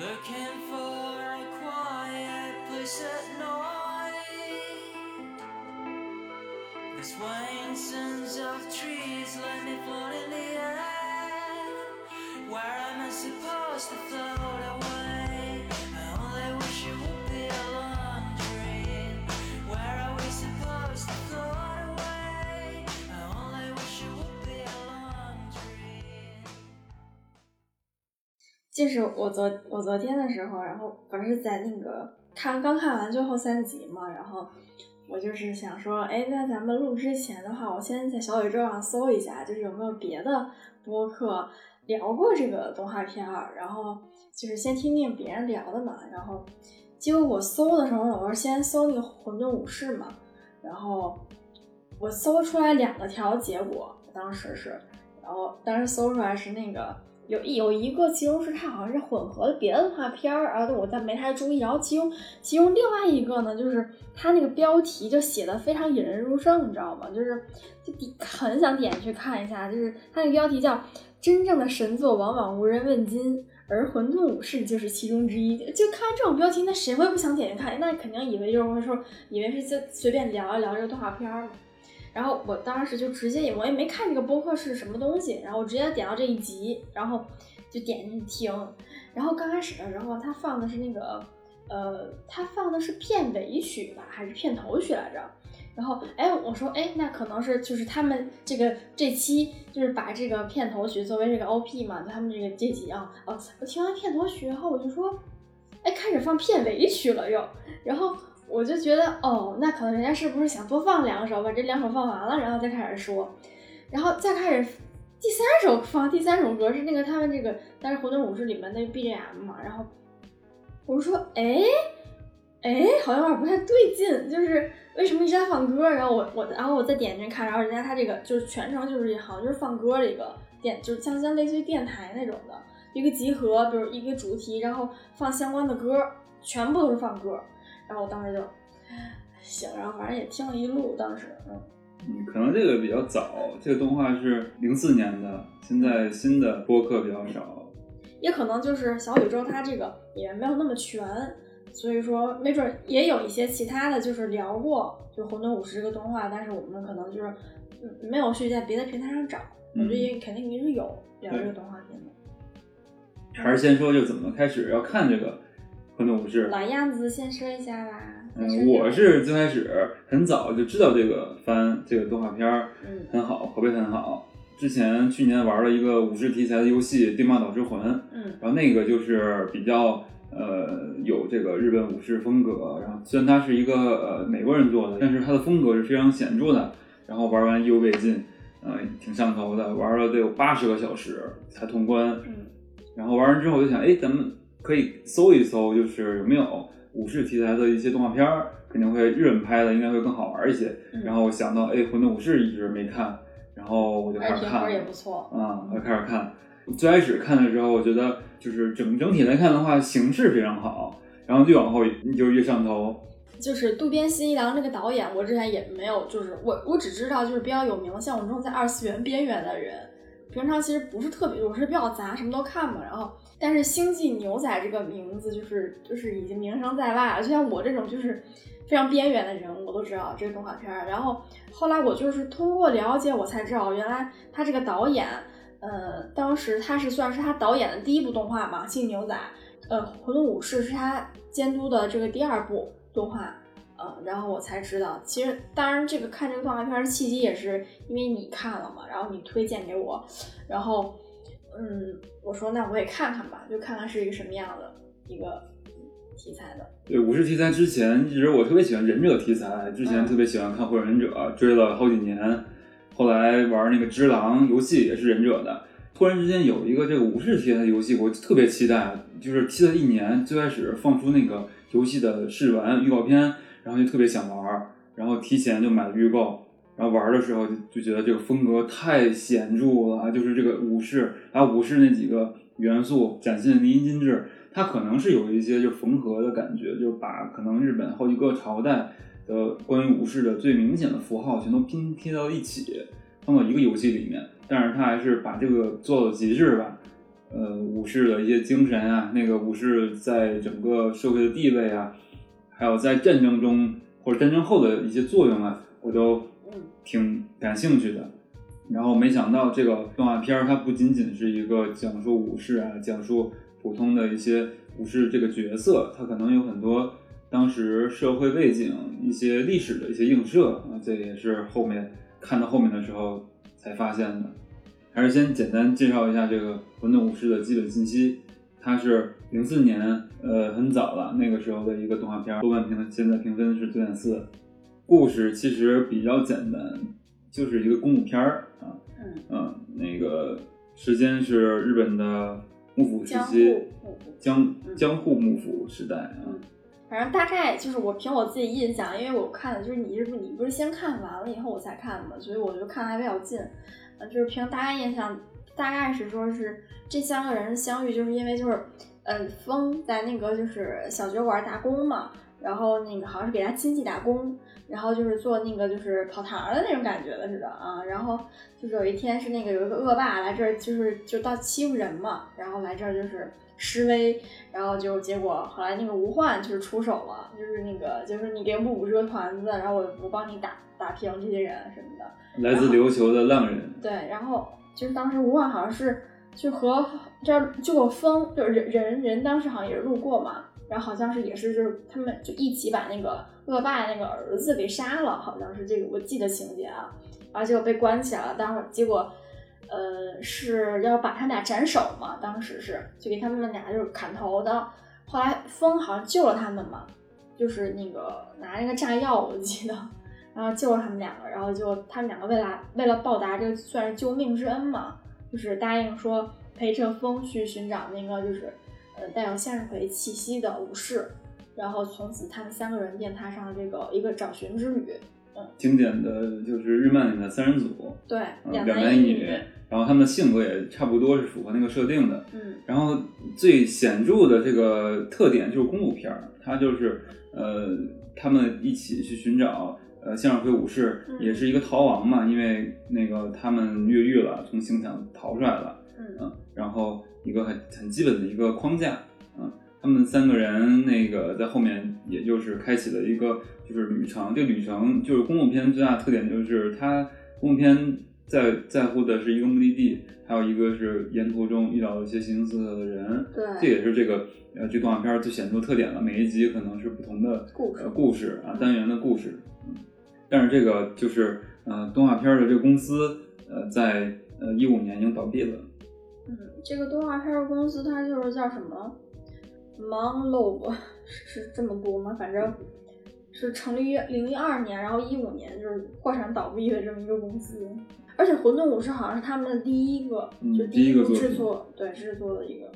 Looking for a quiet place at night. The swainsons of trees let me float in the air. Where am I supposed to float? 就是我昨我昨天的时候，然后不是在那个看刚看完最后三集嘛，然后我就是想说，哎，那咱们录之前的话，我先在小宇宙上搜一下，就是有没有别的播客聊过这个动画片儿，然后就是先听听别人聊的嘛，然后结果我搜的时候呢，我是先搜那个《混沌武士》嘛，然后我搜出来两个条结果，当时是，然后当时搜出来是那个有有一个，其中是它好像是混合了别的动画片儿，然后我但没太注意，然后其中其中另外一个呢，就是它那个标题就写的非常引人入胜，你知道吗？就是就很想点去看一下，就是它那个标题叫“真正的神作往往无人问津”。而《混沌武士》就是其中之一，就看这种标题，那谁会不想点进看？那肯定以为就是说，以为是就随便聊一聊这个动画片儿嘛。然后我当时就直接也，我也没看这个播客是什么东西，然后我直接点到这一集，然后就点进去听。然后刚开始的时候，他放的是那个，呃，他放的是片尾曲吧，还是片头曲来着？然后，哎，我说，哎，那可能是就是他们这个这期就是把这个片头曲作为这个 OP 嘛，他们这个这集啊，哦，我听完片头曲，后我就说，哎，开始放片尾曲了又，然后我就觉得，哦，那可能人家是不是想多放两首，把这两首放完了，然后再开始说，然后再开始第三首放第三首歌是那个他们这个，但是《混沌武士》里面的 BGM 嘛，然后我说，哎。哎，好像有点不太对劲，就是为什么一直在放歌？然后我我然后我再点进去看，然后人家他这个就是全程就是好像就是放歌的一个电，就是像像类似于电台那种的一个集合，比如一个主题，然后放相关的歌，全部都是放歌。然后我当时就行，然后反正也听了一路，当时嗯。嗯，可能这个比较早，这个动画是零四年的，现在新的播客比较少，也可能就是小宇宙它这个也没有那么全。所以说，没准也有一些其他的就是聊过，就《混沌武士》这个动画，但是我们可能就是嗯没有去在别的平台上找。我觉得也肯定也是有聊这个动画片的。还是先说就怎么开始要看这个《混沌武士》。老样子，先说一下吧。嗯，我是最开始很早就知道这个番这个动画片儿，嗯，很好，口碑很好。之前去年玩了一个武士题材的游戏《对马岛之魂》，嗯，然后那个就是比较。呃，有这个日本武士风格，然后虽然它是一个呃美国人做的，但是它的风格是非常显著的。然后玩完意犹未尽，呃，挺上头的，玩了得有八十个小时才通关。嗯，然后玩完之后我就想，哎，咱们可以搜一搜，就是有没有武士题材的一些动画片儿，肯定会日本拍的，应该会更好玩一些。然后我想到，哎，混沌武士一直没看，然后我就开始看，也不错嗯，我就开始看。最开始看的时候，我觉得就是整整体来看的话，形式非常好，然后越往后你就越上头。就是渡边信一郎这个导演，我之前也没有，就是我我只知道就是比较有名的，像我这种在二次元边缘的人，平常其实不是特别，我是比较杂，什么都看嘛。然后，但是星际牛仔这个名字就是就是已经名声在外了，就像我这种就是非常边缘的人，我都知道这个动画片。然后后来我就是通过了解，我才知道原来他这个导演。呃，当时他是算是他导演的第一部动画嘛，《星际牛仔》。呃，《混沌武士》是他监督的这个第二部动画。呃，然后我才知道，其实当然这个看这个动画片的契机也是因为你看了嘛，然后你推荐给我，然后嗯，我说那我也看看吧，就看看是一个什么样的一个题材的。对，武士题材之前一直我特别喜欢忍者题材，之前特别喜欢看《火影忍者》，追了好几年。后来玩那个《只狼》游戏也是忍者的，突然之间有一个这个武士题材的游戏，我特别期待，就是期待一年。最开始放出那个游戏的试玩预告片，然后就特别想玩，然后提前就买了预购，然后玩的时候就就觉得这个风格太显著了，就是这个武士，把武士那几个元素展现淋漓尽致。它可能是有一些就缝合的感觉，就把可能日本好几个朝代。的关于武士的最明显的符号全都拼贴到一起，放到一个游戏里面，但是他还是把这个做到极致吧。呃武士的一些精神啊，那个武士在整个社会的地位啊，还有在战争中或者战争后的一些作用啊，我都挺感兴趣的。然后没想到这个动画片儿它不仅仅是一个讲述武士啊，讲述普通的一些武士这个角色，它可能有很多当时社会背景、一些历史的一些映射啊，这也是后面看到后面的时候才发现的。还是先简单介绍一下这个《混沌武士》的基本信息。它是零四年，呃，很早了，那个时候的一个动画片，豆瓣评现在评分是九点四。故事其实比较简单，就是一个公路片儿啊，嗯，嗯，那个时间是日本的幕府时期江嗯江户幕府时代啊，反正大概就是我凭我自己印象，因为我看的就是你是不你不是先看完了以后我才看的嘛，所以我就看的还比较近，呃，就是凭大概印象，大概是说是这三个人相遇，就是因为就是，呃，风在那个就是小酒馆打工嘛，然后那个好像是给他亲戚打工，然后就是做那个就是跑堂的那种感觉的似的啊，然后就是有一天是那个有一个恶霸来这儿，就是就到欺负人嘛，然后来这儿就是示威，然后就结果后来那个吴焕就是出手了，就是那个就是你给幕府这个团子，然后我我帮你打打平这些人什么的，来自琉球的浪人，对，然后就是当时吴焕好像是就和这儿就有风，就是人人人当时好像也是路过嘛，然后好像是也是就是他们就一起把那个恶霸那个儿子给杀了，好像是这个我记得情节啊，然后结果被关起来了，当时结果。呃，是要把他们俩斩首嘛？当时是就给他们俩就是砍头的。后来风好像救了他们嘛，就是那个拿那个炸药，我记得，然后救了他们两个，然后就他们两个为了为了报答这个算是救命之恩嘛，就是答应说陪着风去寻找那个就是呃带有向日葵气息的武士，然后从此他们三个人便踏上了这个一个找寻之旅。嗯经典的就是日漫里的三人组，对，嗯两两男一女，然后他们的性格也差不多是符合那个设定的。嗯然后最显著的这个特点就是公路片儿，它就是呃，他们一起去寻找呃向日葵武士，嗯也是一个逃亡嘛，因为那个他们越狱了，从刑场逃出来了，嗯嗯，然后一个很很基本的一个框架，嗯，他们三个人那个在后面也就是开启了一个就是旅程，这个旅程就是公路片最大的特点就是它公路片在在乎的是一个目的地，还有一个是沿途中遇到一些形形色色的人，对这也是这个呃这动画片最显著特点了。每一集可能是不同的故事呃故事啊单元的故事，嗯，但是这个就是呃动画片的这个公司呃在呃一五年已经倒闭了。嗯，这个动画片儿公司它就是叫什么 Monlob，是是这么读吗？反正是成立于零一二年，然后一五年就是破产倒闭的这么一个公司。而且《混沌武士》好像是他们的第一个，嗯就第一个制作，对制作的一个。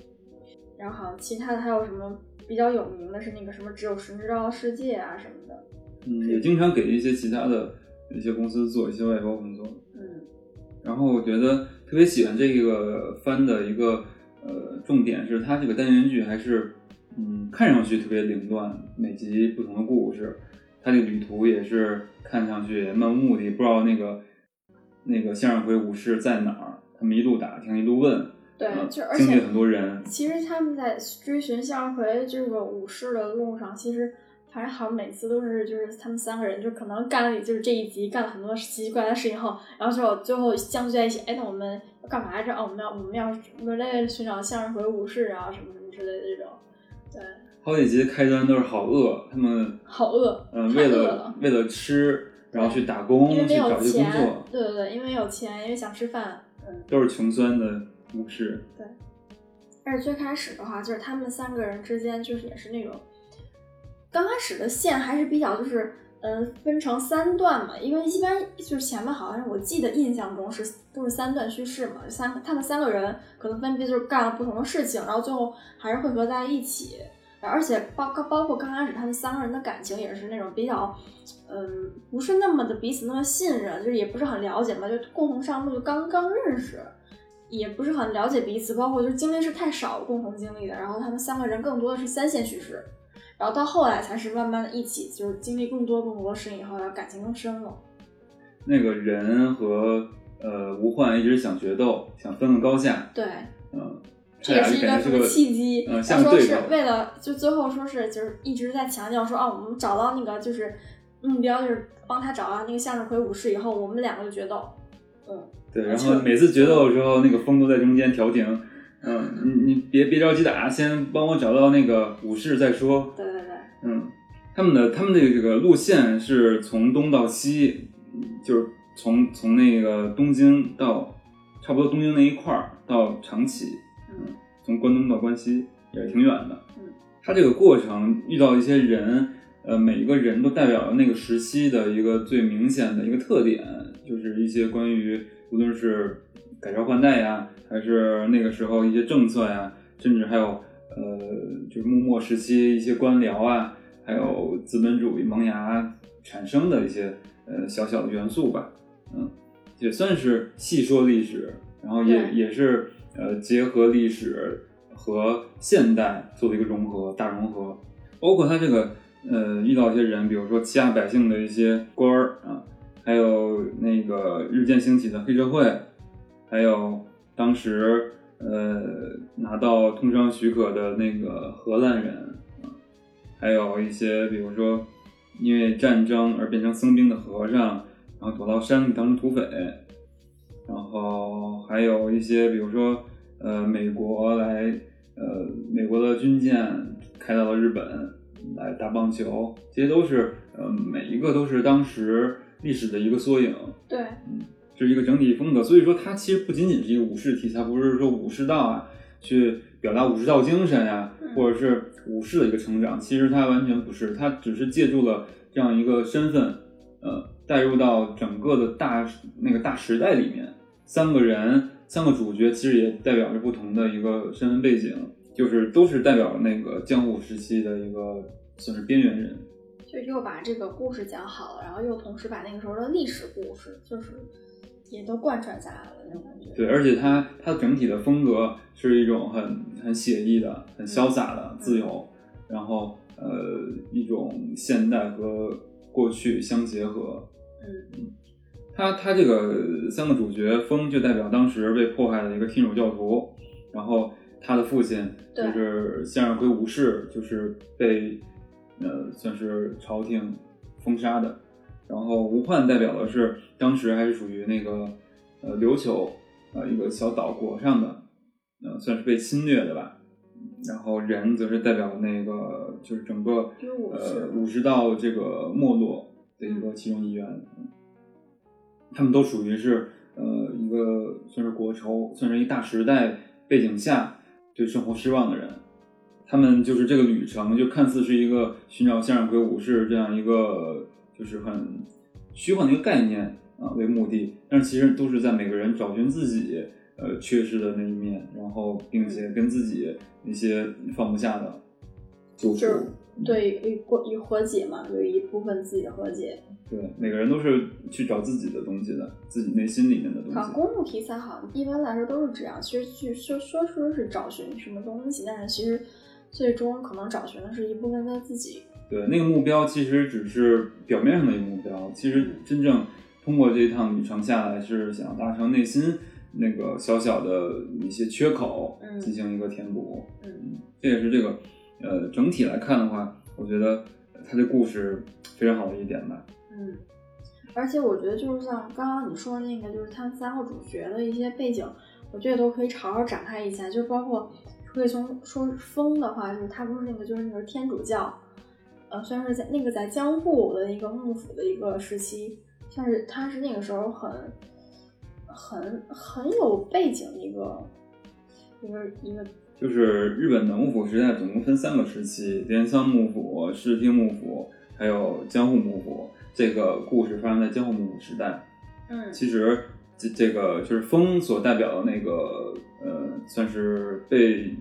然后好像其他的还有什么比较有名的是那个什么只有神知道的世界啊什么的。嗯，也经常给一些其他的一些公司做一些外包工作。嗯然后我觉得特别喜欢这个番的一个呃重点是它这个单元剧还是嗯看上去特别凌乱，每集不同的故事，他这个旅途也是看上去也漫无目的，不知道那个那个向日葵武士在哪儿，他们一路打听一路问，对呃就而且经历很多人，其实他们在追寻向日葵这个武士的路上，其实反正好像每次都是就是他们三个人就可能干了就是这一集干了很多奇奇怪怪的事情后，然后就最后相聚在一起，哎，那我们要干嘛来着？哦，我们要我们要为了寻找向日葵武士啊，什么什么之类的这种，对，好几集开端都是好饿，他们好饿，呃为了了为了吃，然后去打工因为没有去找一些工钱作，，对对对，因为有钱，因为想吃饭，嗯。都是穷酸的武士。但是最开始的话，就是他们三个人之间就是也是那种，刚开始的线还是比较就是，呃，分成三段嘛，因为一般就是前面好像我记得印象中是都是三段叙事嘛，三他们三个人可能分别就是干了不同的事情，然后最后还是会合在一起，而且包包括刚开始他们三个人的感情也是那种比较，嗯，不是那么的彼此那么信任，就是也不是很了解嘛，就共同上路就刚刚认识。也不是很了解彼此，包括就是经历是太少共同经历的，然后他们三个人更多的是三线叙事，然后到后来才是慢慢的一起就是经历更多更多的事情以后，然后感情更深了。那个人和呃吴焕一直想决斗，想分个高下。对，嗯，这也是一个什么契机？嗯，他说是为了就最后说是就是一直在强调说啊，我们找到那个就是目标，就是帮他找到那个向日葵武士以后，我们两个就决斗。嗯，对，然后每次决斗的时候，那个风都在中间调停。嗯，你你别别着急打，先帮我找到那个武士再说。对对对，嗯，他们的他们的这个路线是从东到西，嗯就是从从那个东京到差不多东京那一块儿到长崎，嗯从关东到关西也挺远的。嗯，他这个过程遇到一些人，呃，每一个人都代表了那个时期的一个最明显的一个特点，就是一些关于无论是改朝换代呀，还是那个时候一些政策呀，甚至还有呃，就是幕末时期一些官僚啊，还有资本主义萌芽产生的一些呃小小的元素吧，嗯，也算是细说历史，然后也也是呃结合历史和现代做的一个融合，大融合，包括他这个呃遇到一些人，比如说欺压百姓的一些官儿啊，还有那个日渐兴起的黑社会，还有当时呃拿到通商许可的那个荷兰人，还有一些比如说因为战争而变成僧兵的和尚，然后躲到山里当成土匪，然后还有一些比如说呃美国来呃美国的军舰开到了日本来打棒球，这些都是呃每一个都是当时历史的一个缩影。对，嗯是一个整体风格，所以说它其实不仅仅是一个武士题材，不是说武士道啊，去表达武士道精神呀、嗯或者是武士的一个成长，其实它完全不是，它只是借助了这样一个身份，呃，带入到整个的大那个大时代里面，三个人，三个主角其实也代表着不同的一个身份背景，就是都是代表那个江户时期的一个算是边缘人。就又把这个故事讲好了，然后又同时把那个时候的历史故事，就是也都贯穿下来了那种感觉。对，而且它它整体的风格是一种很很写意的、很潇洒的、自由，然后呃一种现代和过去相结合。嗯他他这个三个主角，风就代表当时被迫害的一个天主教徒，然后他的父亲就是向日葵武士，就是被呃算是朝廷封杀的。然后吴焕代表的是当时还是属于那个呃琉球呃一个小岛国上的，呃算是被侵略的吧。然后人则是代表那个就是整个呃武士道这个没落的一个其中一员。嗯他们都属于是呃一个算是国仇，算是一大时代背景下对生活失望的人。他们就是这个旅程，就看似是一个寻找向日葵武士这样一个就是很虚幻的一个概念啊为目的，但是其实都是在每个人找寻自己呃缺失的那一面，然后并且跟自己一些放不下的就是。对，与过一和解嘛，有一部分自己的和解。对，每个人都是去找自己的东西的，自己内心里面的东啊，西。公路题材好像一般来说都是这样。其实去说说说是找寻什么东西，但是其实最终可能找寻的是一部分他自己。对，那个目标其实只是表面上的一个目标，其实真正通过这一趟旅程下来，是想要达成内心那个小小的一些缺口，嗯进行一个填补。嗯这也是这个呃整体来看的话，我觉得他这故事非常好的一点吧。嗯，而且我觉得就是像刚刚你说的那个，就是他们三个主角的一些背景，我觉得都可以好好展开一下，就包括可以从说风的话，就是他不是那个就是那个天主教，呃，虽然是在那个在江户的一个幕府的一个时期，像是他是那个时候很很很有背景的一个一个一个就是日本的幕府时代总共分三个时期：镰仓幕府、室町幕府，还有江户幕府。这个故事发生在江户幕府时代。嗯其实这这个就是风所代表的那个呃，算是被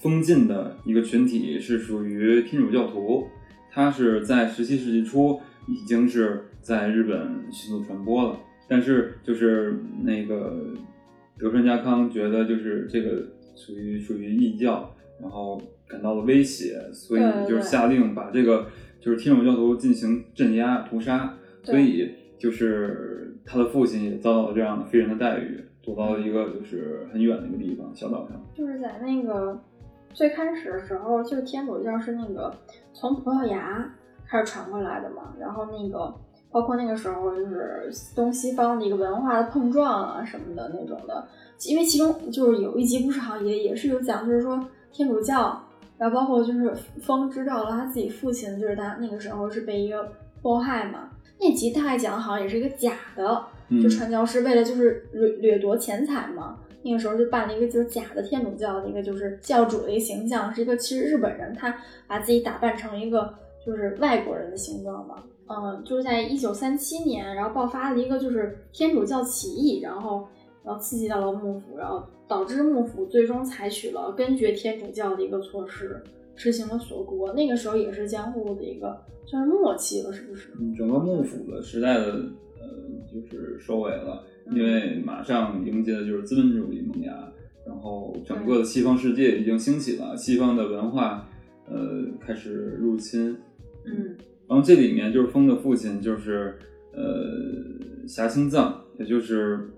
封禁的一个群体，是属于天主教徒。它是在十七世纪初已经是在日本迅速传播了，但是就是那个德川家康觉得就是这个属于属于异教，然后感到了威胁，所以就是下令把这个就是天主教徒进行镇压屠杀，所以就是他的父亲也遭到了这样的非人的待遇。躲到了一个就是很远的一个地方小岛上。就是在那个最开始的时候，就是天主教是那个从葡萄牙开始传过来的嘛，然后那个包括那个时候就是东西方的一个文化的碰撞啊什么的那种的，因为其中就是有一集不是好像也也是有讲，就是说天主教，然后包括就是风知道了他自己父亲，就是他那个时候是被一个迫害嘛，那集大概讲的好像也是一个假的。嗯就传教士为了就是掠掠夺钱财嘛，那个时候就办了一个就是假的天主教的一个就是教主的一个形象，是一个其实日本人，他把自己打扮成一个就是外国人的形状嘛。嗯，就是在一九三七年，然后爆发了一个就是天主教起义，然后然后刺激到了幕府，然后导致幕府最终采取了根绝天主教的一个措施，实行了锁国。那个时候也是江户的一个算是末期了，是不是？整个幕府的时代的呃就是收尾了，因为马上迎接的就是资本主义萌芽，然后整个的西方世界已经兴起了，西方的文化呃开始入侵，嗯。然后这里面就是风的父亲就是呃霞青藏，也就是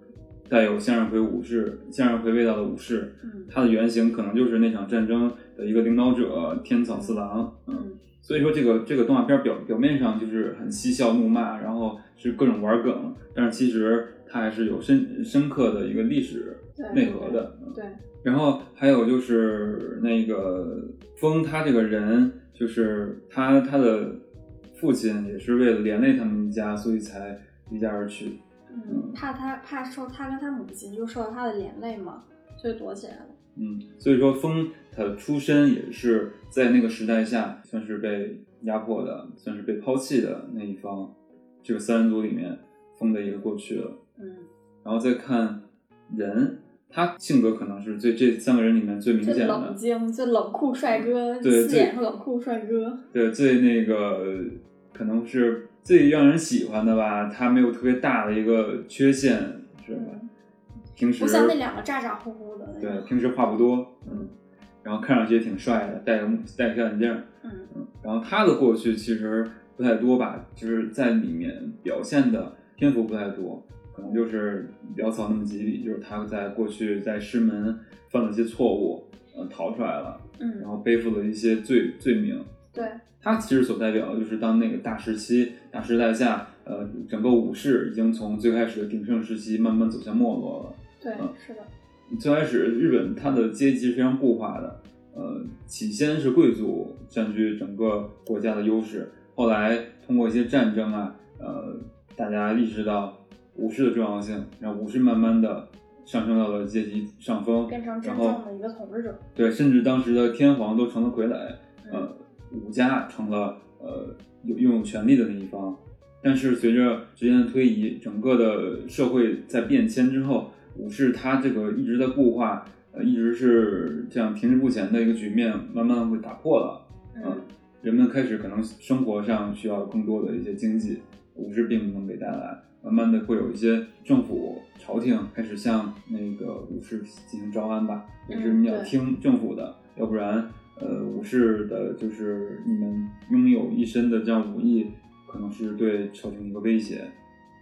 带有向日葵武士向日葵味道的武士，嗯。他的原型可能就是那场战争的一个领导者天草四郎，嗯。嗯所以说，这个这个动画片表表面上就是很嬉笑怒骂，然后是各种玩梗，但是其实它还是有深深刻的一个历史内核的。嗯对。然后还有就是那个风，他这个人就是他他的父亲也是为了连累他们一家，所以才离家而去。嗯，怕他怕受他跟他母亲就受到他的连累嘛，所以躲起来了。嗯，所以说风他的出身也是在那个时代下算是被压迫的，算是被抛弃的那一方。这个三人组里面，风的一个过去了。嗯，然后再看人，他性格可能是最这三个人里面最明显的，冷静、最冷酷帅哥，对最冷酷帅哥。对，最那个可能是最让人喜欢的吧。他没有特别大的一个缺陷，是吧？嗯，平时不像那两个咋咋呼呼的对，平时话不多，嗯，然后看上去也挺帅的，戴个目戴个小眼镜，嗯嗯，然后他的过去其实不太多吧，就是在里面表现的篇幅不太多，可能就是潦草那么几笔，就是他在过去在师门犯了一些错误，呃，逃出来了，嗯然嗯，后背负了一些罪罪名。对，他其实所代表的就是当那个大时期、大时代下，呃，整个武士已经从最开始的鼎盛时期慢慢走向没落了。对嗯，是的。最开始日本它的阶级是非常固化的，呃，起先是贵族占据整个国家的优势，后来通过一些战争啊，呃，大家意识到武士的重要性，然后武士慢慢的上升到了阶级上风，变成真正的一个统治者。对，甚至当时的天皇都成了傀儡，嗯呃，武家成了呃有拥有权力的那一方。但是随着时间的推移，整个的社会在变迁之后，武士他这个一直在固化，呃，一直是这样停滞不前的一个局面，慢慢会打破了。嗯人们开始可能生活上需要更多的一些经济，武士并不能给带来。慢慢的会有一些政府、朝廷开始向那个武士进行招安吧，也是你要听政府的，要不然，呃，武士的就是你们拥有一身的这样武艺，可能是对朝廷一个威胁。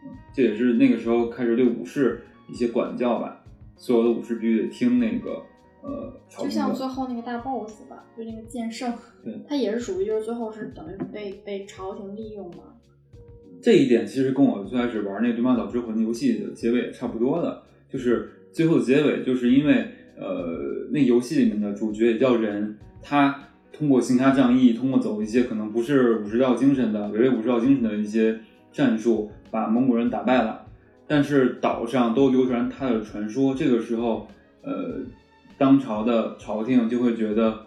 嗯，这也是那个时候开始对武士一些管教吧，所有的武士必须得听那个呃就像最。后那个大 boss 吧，就那个剑圣对，他也是属于就是最后是等于被被朝廷利用嘛。这一点其实跟我最开始玩那个《对马岛之魂》游戏的结尾也差不多的，就是最后的结尾，就是因为呃，那游戏里面的主角也叫人，他通过行侠仗义，通过走一些可能不是武士道精神的、违背武士道精神的一些战术，把蒙古人打败了。但是岛上都流传他的传说，这个时候，呃，当朝的朝廷就会觉得，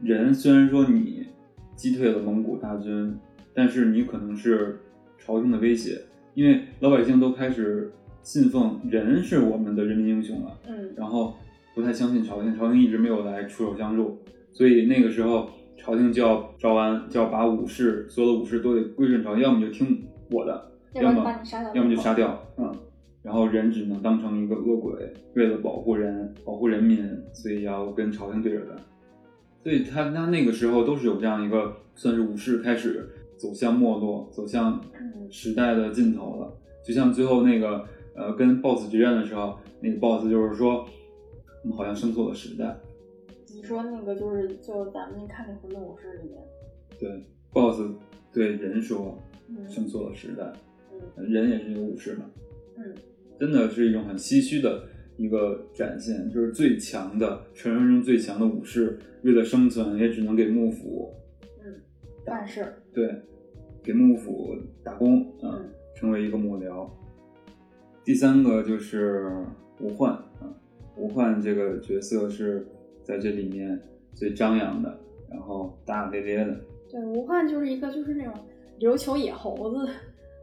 人虽然说你击退了蒙古大军，但是你可能是朝廷的威胁，因为老百姓都开始信奉人是我们的人民英雄了，嗯。然后不太相信朝廷，朝廷一直没有来出手相助，所以那个时候朝廷就要招安，就要把武士所有的武士都得归顺朝廷，要么就听我的，要么把你杀掉要么就杀掉，嗯，然后人只能当成一个恶鬼，为了保护人、保护人民，所以要跟朝廷对着干。所以他他那个时候都是有这样一个，算是武士开始走向没落，走向嗯时代的尽头了。就像最后那个呃跟 BOSS 决战的时候，那个 BOSS 就是说，我们好像生错了时代。你说那个就是就咱们看那《混沌武士》里面，对，BOSS 对人说嗯生错了时代，嗯人也是一个武士嘛，嗯。真的是一种很唏嘘的一个展现，就是最强的传说中最强的武士，为了生存也只能给幕府嗯，办事，对，给幕府打工，嗯，嗯成为一个幕僚。第三个就是吴焕啊，吴焕这个角色是在这里面最张扬的，然后大大咧咧的，对，吴焕就是一个就是那种琉球野猴子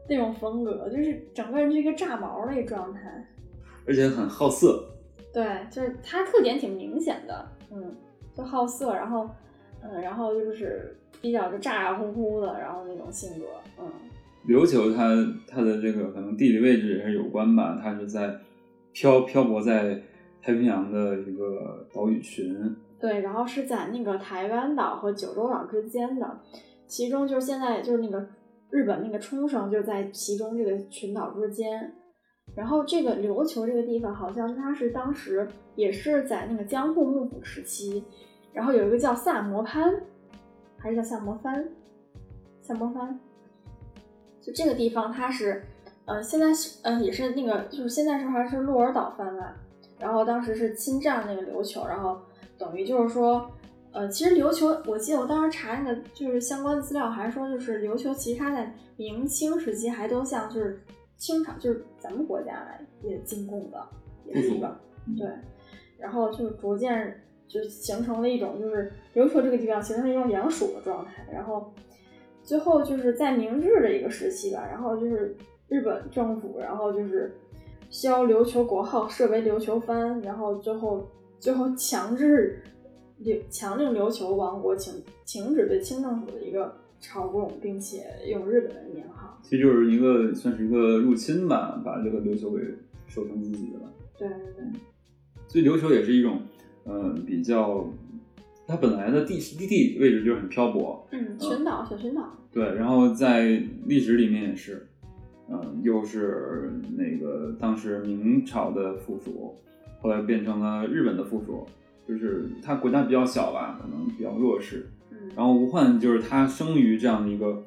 那种风格，就是整个人是一个炸毛的一个状态。而且很好色，对，就是他特点挺明显的，嗯，就好色，然后，嗯，然后就是比较就咋咋呼呼的，然后那种性格，嗯，琉球它它的这个可能地理位置也是有关吧，它是在漂漂泊在太平洋的一个岛屿群，对，然后是在那个台湾岛和九州岛之间的，其中就是现在就是那个日本那个冲绳就在其中这个群岛之间，然后这个琉球这个地方好像它是当时也是在那个江户幕府时期，然后有一个叫萨摩藩，还是叫萨摩藩，萨摩藩，就这个地方它是，呃，现在是呃也是那个就是现在是还是鹿儿岛藩吧，然后当时是侵占那个琉球，然后等于就是说，呃，其实琉球，我记得我当时查那个就是相关的资料，还说就是琉球其实它在明清时期还都像就是清朝就是咱们国家来也进贡的，也是一个嗯对，然后就逐渐就形成了一种就是琉球这个地方形成了一种两属的状态，然后最后就是在明治的一个时期吧，然后就是日本政府，然后就是削琉球国号设为琉球藩，然后最后最后强制琉强令琉球王国停停止对清政府的一个朝贡，并且用日本的年号。其实就是一个算是一个入侵吧，把这个琉球给收成自己的了。对对对，所以琉球也是一种，呃，比较，它本来的地地地位置就是很漂泊，嗯，群岛小群岛，对，然后在历史里面也是，嗯、又是那个当时明朝的附属，后来变成了日本的附属，就是他国家比较小吧，可能比较弱势。嗯，然后吴焕就是他生于这样的一个，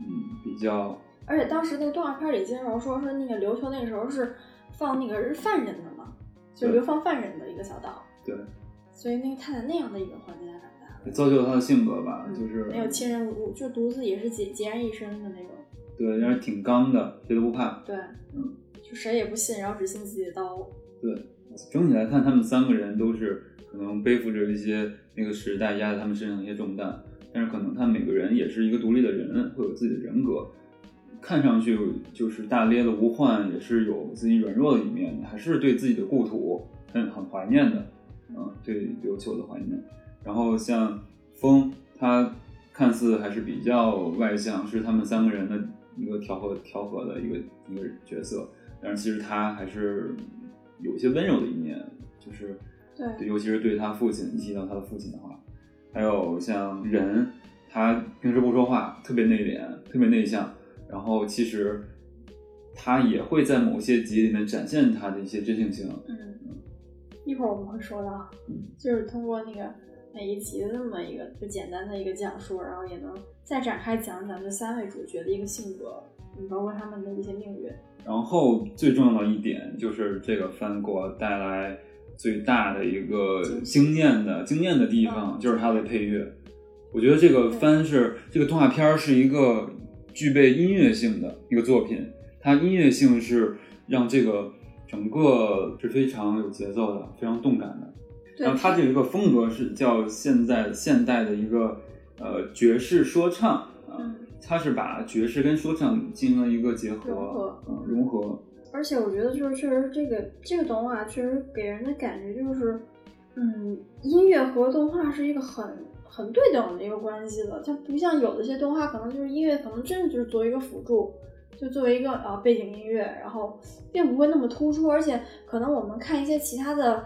嗯，比较而且当时那个动画片里介绍说说那个琉球那个时候是放那个是犯人的嘛，就对流放犯人的一个小岛，对，所以那个他在那样的一个环境下长大的。造就了他的性格吧，嗯就是没有亲人无，就独自也是孑孑然一身的那种。对，然后挺刚的，谁都不怕。对，嗯，就谁也不信，然后只信自己的刀。对，整体来看，他们三个人都是可能背负着一些那个时代压在他们身上的一些重担，但是可能他每个人也是一个独立的人，会有自己的人格。看上去就是大咧的吴焕也是有自己软弱的一面，还是对自己的故土很很怀念的，嗯，对琉球的怀念。然后像风，他看似还是比较外向，是他们三个人的一个调和调和的一个一个角色，但是其实他还是有些温柔的一面，就是对尤其是对他父亲，一提到他的父亲的话，还有像人，他平时不说话，特别内敛，特别内向，然后其实他也会在某些集里面展现他的一些真性情，嗯，一会儿我们会说到，嗯就是通过那个每一集的那么一个就简单的一个讲述，然后也能再展开讲讲这三位主角的一个性格，嗯，包括他们的一些命运。然后最重要的一点就是这个翻过带来最大的一个惊艳的惊艳的地方，嗯就是它的配乐。我觉得这个番是这个动画片儿是一个具备音乐性的一个作品，它音乐性是让这个整个是非常有节奏的，非常动感的。对然后它这一个风格是叫现在现代的一个呃爵士说唱啊，嗯它是把爵士跟说唱进行了一个结合，融合嗯，融合。而且我觉得就是确实这个这个动画确实给人的感觉就是，嗯，音乐和动画是一个很很对等的一个关系的，它不像有的一些动画可能就是音乐可能真的就是作为一个辅助，就作为一个呃背景音乐，然后并不会那么突出，而且可能我们看一些其他的。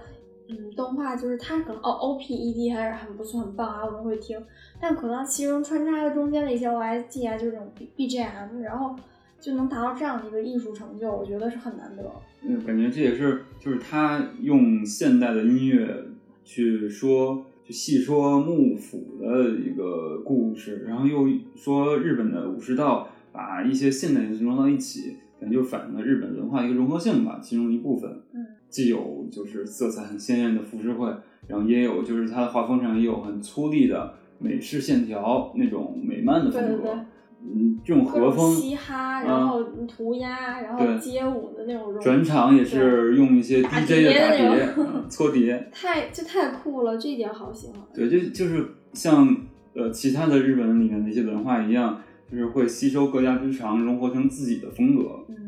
嗯，动画就是它可能哦 O P E D 还是很不错很棒啊，我们会听，但可能其中穿插的中间的一些 O S T 啊，就是这种 B B G M，然后就能达到这样的一个艺术成就，我觉得是很难得。嗯，感觉这也是就是他用现代的音乐去说，去细说幕府的一个故事，然后又说日本的武士道，把一些现代元素融到一起，感觉就反映了日本文化一个融合性吧，其中一部分。嗯，既有就是色彩很鲜艳的浮世绘，然后也有就是它的画风上也有很粗粝的美式线条那种美漫的风格。对对对嗯，这种和风，嘻哈，嗯然后涂鸦，然后街舞的那种转场也是用一些 DJ 的打那碟、嗯搓碟。太就太酷了，这一点好喜欢。对，就就是像呃其他的日本里面的一些文化一样，就是会吸收各家之长，融合成自己的风格。嗯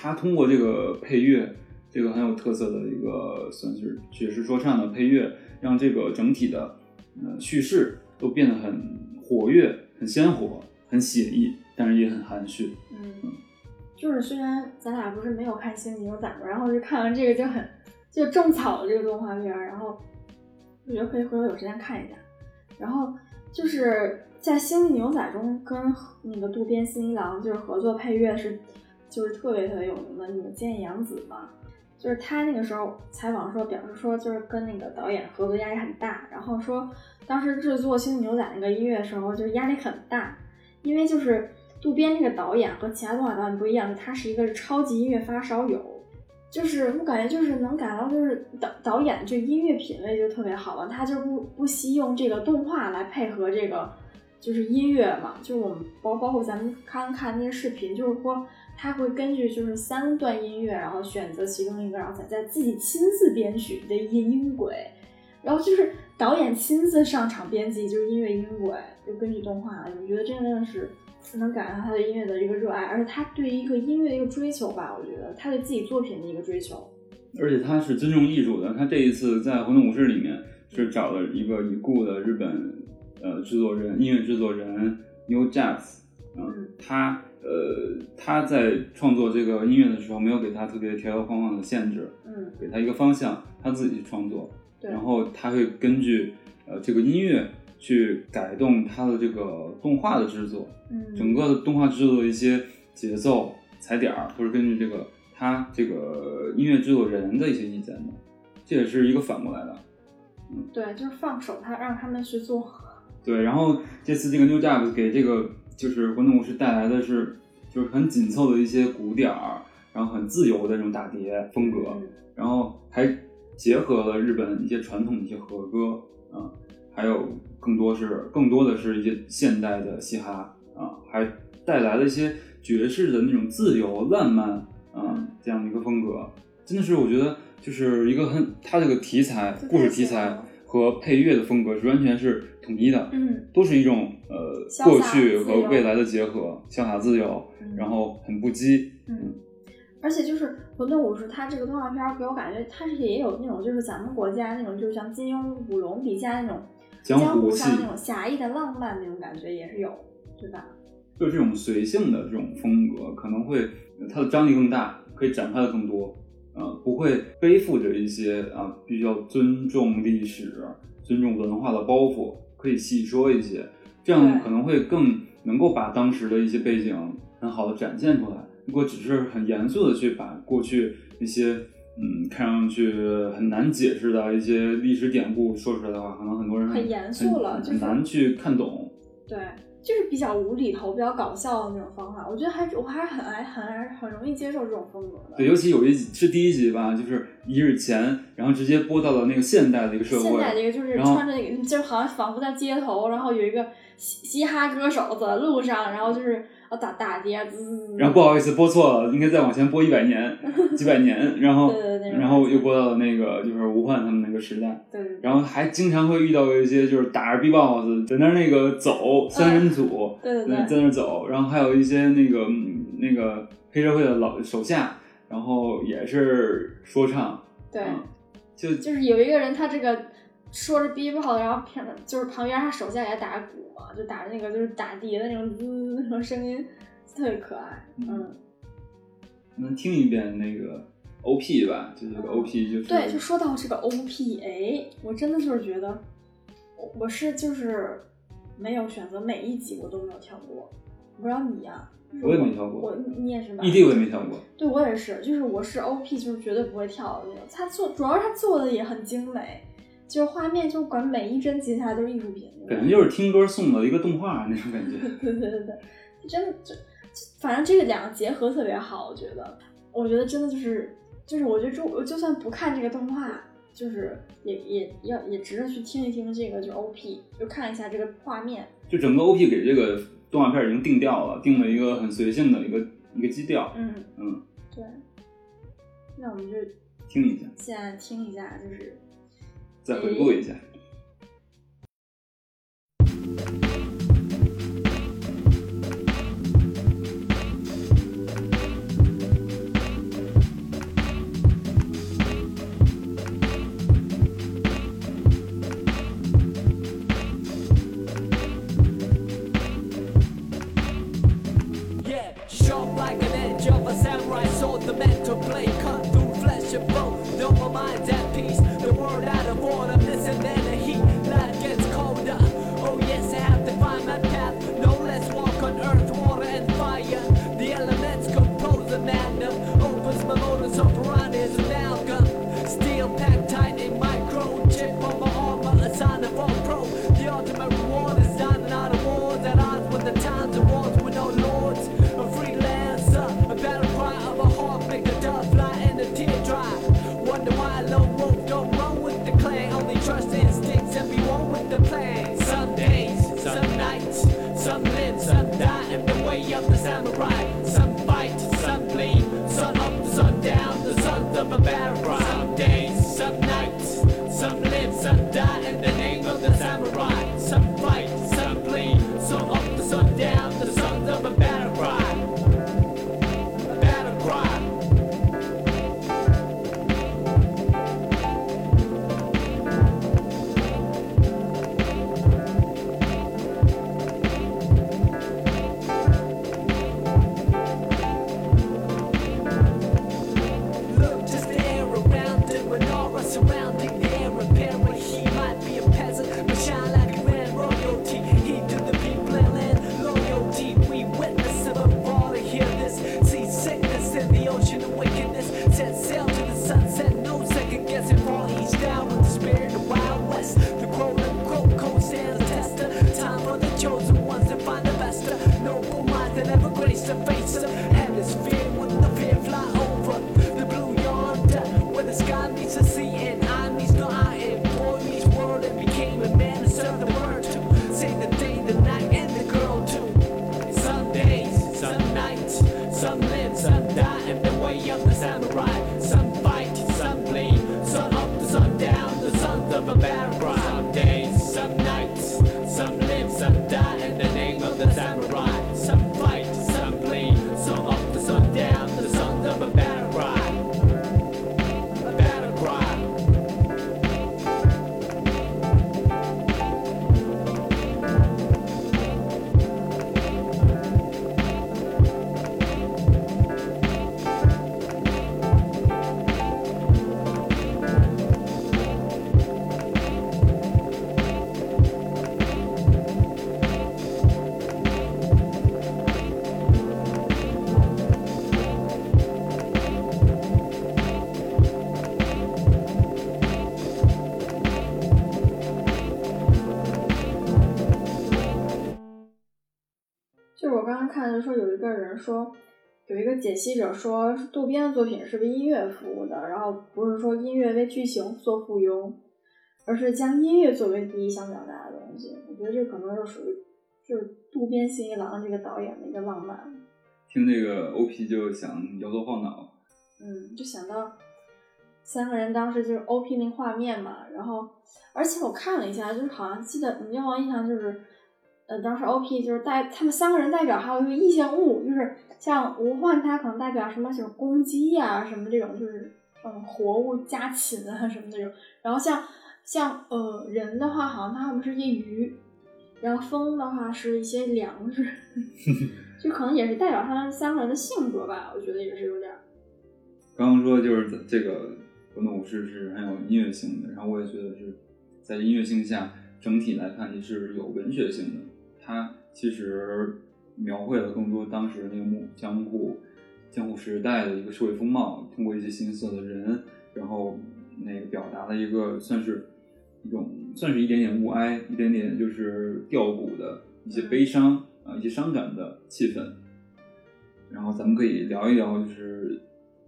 他通过这个配乐，这个很有特色的一个算是爵士说唱的配乐，让这个整体的呃叙事都变得很活跃、很鲜活、很写意，但是也很含蓄。嗯，就是虽然咱俩不是没有看《星际牛仔》嘛，然后就看完这个就很就种草了这个动画片儿，然后我觉得可以回头有时间看一下。然后就是在《星际牛仔》中跟那个渡边新一郎就是合作配乐是就是特别特别有名的那个菅野洋子嘛，就是他那个时候采访说表示说就是跟那个导演合作压力很大，然后说当时制作《星际牛仔》那个音乐的时候就是压力很大，因为就是渡边这个导演和其他动画导演不一样，他是一个超级音乐发烧友，就是我感觉就是能感到就是导导演这音乐品味就特别好了，他就不不惜用这个动画来配合这个就是音乐嘛，就我们包包括咱们刚刚看那些视频，就是说他会根据就是三段音乐，然后选择其中一个，然后再再自己亲自编曲的音音轨，然后就是导演亲自上场编辑，就是音乐音轨，就根据动画，我觉得真的是能感受到他对音乐的一个热爱，而且他对一个音乐的一个追求吧，我觉得他对自己作品的一个追求。而且他是尊重艺术的，他这一次在《混沌武士》里面是找了一个已故的日本呃制作人、音乐制作人 New Jazz，嗯他呃他在创作这个音乐的时候没有给他特别条条框框的限制，嗯，给他一个方向，他自己去创作，对，然后他会根据呃这个音乐去改动他的这个动画的制作，嗯，整个的动画制作的一些节奏、踩点儿，都是根据这个他这个音乐制作人的一些意见的，这也是一个反过来的。嗯对，就是放手他让他们去做。对，然后这次这个 New Job 给这个就是混沌武士带来的是就是很紧凑的一些鼓点儿，然后很自由的这种打碟风格，嗯然后还结合了日本一些传统的一些和歌啊，还有更多是更多的是一些现代的嘻哈啊，还带来了一些爵士的那种自由浪漫啊这样的一个风格，真的是我觉得就是一个很它这个题材故事题材和配乐的风格是完全是统一的，嗯。都是一种呃过去和未来的结合，潇洒自由，嗯。然后很不羁，嗯，而且就是《混沌武士》，它这个动画片儿给我感觉，它是也有那种就是咱们国家那种，就是像金庸、古龙笔下那种江江湖上那种侠义的浪漫那种感觉也是有，对吧？就是这种随性的这种风格，可能会呃它的张力更大，可以展开的更多，呃，不会背负着一些啊比较尊重历史、尊重文化的包袱，可以细说一些，这样可能会更能够把当时的一些背景很好的展现出来。如果只是很严肃的去把过去那些嗯看上去很难解释的一些历史典故说出来的话，可能很多人很严肃了很就是很难去看懂。对，就是比较无厘头、比较搞笑的那种方法，我觉得还我还是很爱很爱很容易接受这种风格的。对，尤其有一集是第一集吧，就是一日前，然后直接播到了那个现代的一个社会，现在这个就是穿着那个，就好像仿佛在街头，然后有一个嘻嘻哈歌手走在路上，然后就是然后不好意思播错了，应该再往前播一百年、几百年，然后然后又播到了那个就是吴焕他们那个时代，对对对。然后还经常会遇到一些就是打着 B-box 在那儿那个走三人组，对对在在，那儿走，然后还有一些那个嗯那个黑社会的老手下，然后也是说唱，对，嗯就就是有一个人他这个说着 B 不好，然后旁就是旁边他手下也打鼓嘛，就打着那个就是打碟的那种滋那种声音，特别可爱。嗯，能听一遍那个 OP 吧，就这个 OP 就是对，就说到这个 OP，哎，我真的就是觉得，我我是就是没有选择每一集我都没有跳过，不知道你呀、就是我也没跳过我你你也是吧？异地我也没跳过，对我也是，就是我是 OP，就是绝对不会跳的那种。他做主要是他做的也很精美，就是画面就管每一帧截下来都是艺术品。感觉就是听歌送的一个动画那种感觉。对对对对，真的就就反正这个两个结合特别好，我觉得，我觉得真的就是就是我觉得就就算不看这个动画，就是也也要也值得去听一听这个就 OP，就看一下这个画面。就整个 OP 给这个动画片已经定调了，定了一个很随性的一个一个基调。嗯，嗯，对。那我们就听一下，现在听一下，就是再回顾一下。follow 看的说有一个人说，有一个解析者说渡边的作品是为音乐服务的，然后不是说音乐为剧情做附庸，而是将音乐作为第一想表达的东西。我觉得这可能就属于就是渡边信一郎这个导演的一个浪漫。听这个 OP 就想摇头晃脑。嗯，就想到三个人当时就是 OP 那画面嘛，然后而且我看了一下，就是好像记得你让我印象就是，呃，当时 OP 就是代他们三个人代表还有一个异象物，就是像吴焕他可能代表什么就是公鸡呀、什么这种就是嗯活物家禽啊什么这种，然后像像呃人的话，好像他们是一些鱼，然后风的话是一些粮食，就可能也是代表他们三个人的性格吧，我觉得也是有点儿。刚刚说就是这个滚动武士是很有音乐性的，然后我也觉得是在音乐性下，整体来看也是有文学性的。它其实描绘了更多当时那个幕江户江户时代的一个社会风貌，通过一些形色的人，然后那个表达了一个算是一种算是一点点物哀，一点点就是吊骨的一些悲伤啊、一些伤感的气氛。然后咱们可以聊一聊，就是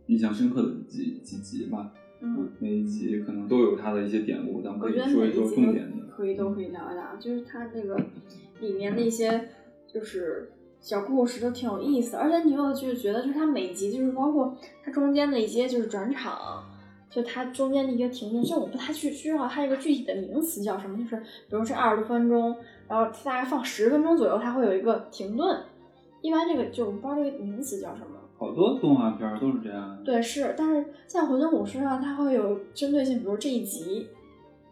印象深刻的几几集吧。嗯，每一集可能都有它的一些典故，咱们可以说一说重点的。可以都可以聊一聊，就是它这个里面的一些就是小故事都挺有意思，而且你又就是觉得就是它每集就是包括它中间的一些就是转场。就它中间的一个停顿，就我不太去知道它一个具体的名词叫什么，就是比如这二十多分钟，然后大概放十分钟左右，它会有一个停顿。一般这个就我不知道这个名词叫什么。好多动画片儿都是这样。对，是，但是像《魂斗武士》上，它会有针对性，比如这一集，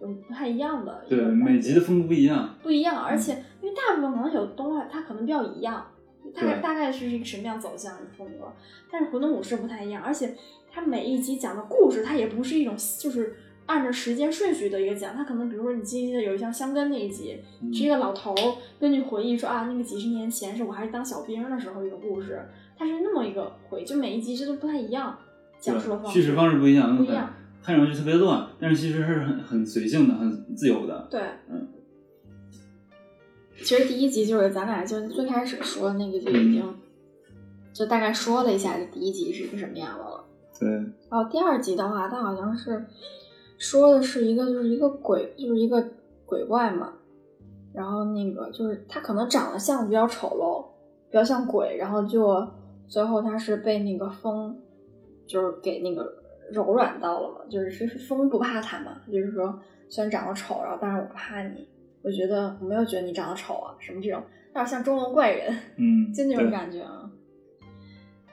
嗯，不太一样的对，每集的风格不一样。不一样，而且因为大部分可能有的动画它可能比较一样，大概大概是一个什么样走向的风格，但是《魂斗武士》不太一样，而且它每一集讲的故事，它也不是一种就是按照时间顺序的一个讲，它可能比如说你记得有一像香根那一集，嗯是一个老头儿根据回忆说啊，那个几十年前是我还是当小兵的时候一个故事，它是那么一个回，就每一集这都不太一样，讲述的方式叙事方式不一样，不一样，看上去特别乱，但是其实是很很随性的、很自由的。对，嗯。其实第一集就是咱俩就最开始说的那个就已经，就大概说了一下这第一集是一个什么样的了。对，然后第二集的话，它好像是说的是一个就是一个鬼，就是一个鬼怪嘛。然后那个就是他可能长得像比较丑陋，比较像鬼，然后就最后他是被那个风就是给那个柔软到了嘛，就是是是风不怕他嘛，就是说虽然长得丑，然后但是我不怕你，我觉得我没有觉得你长得丑啊，什么这种，有点像中文怪人。嗯，就那种感觉啊。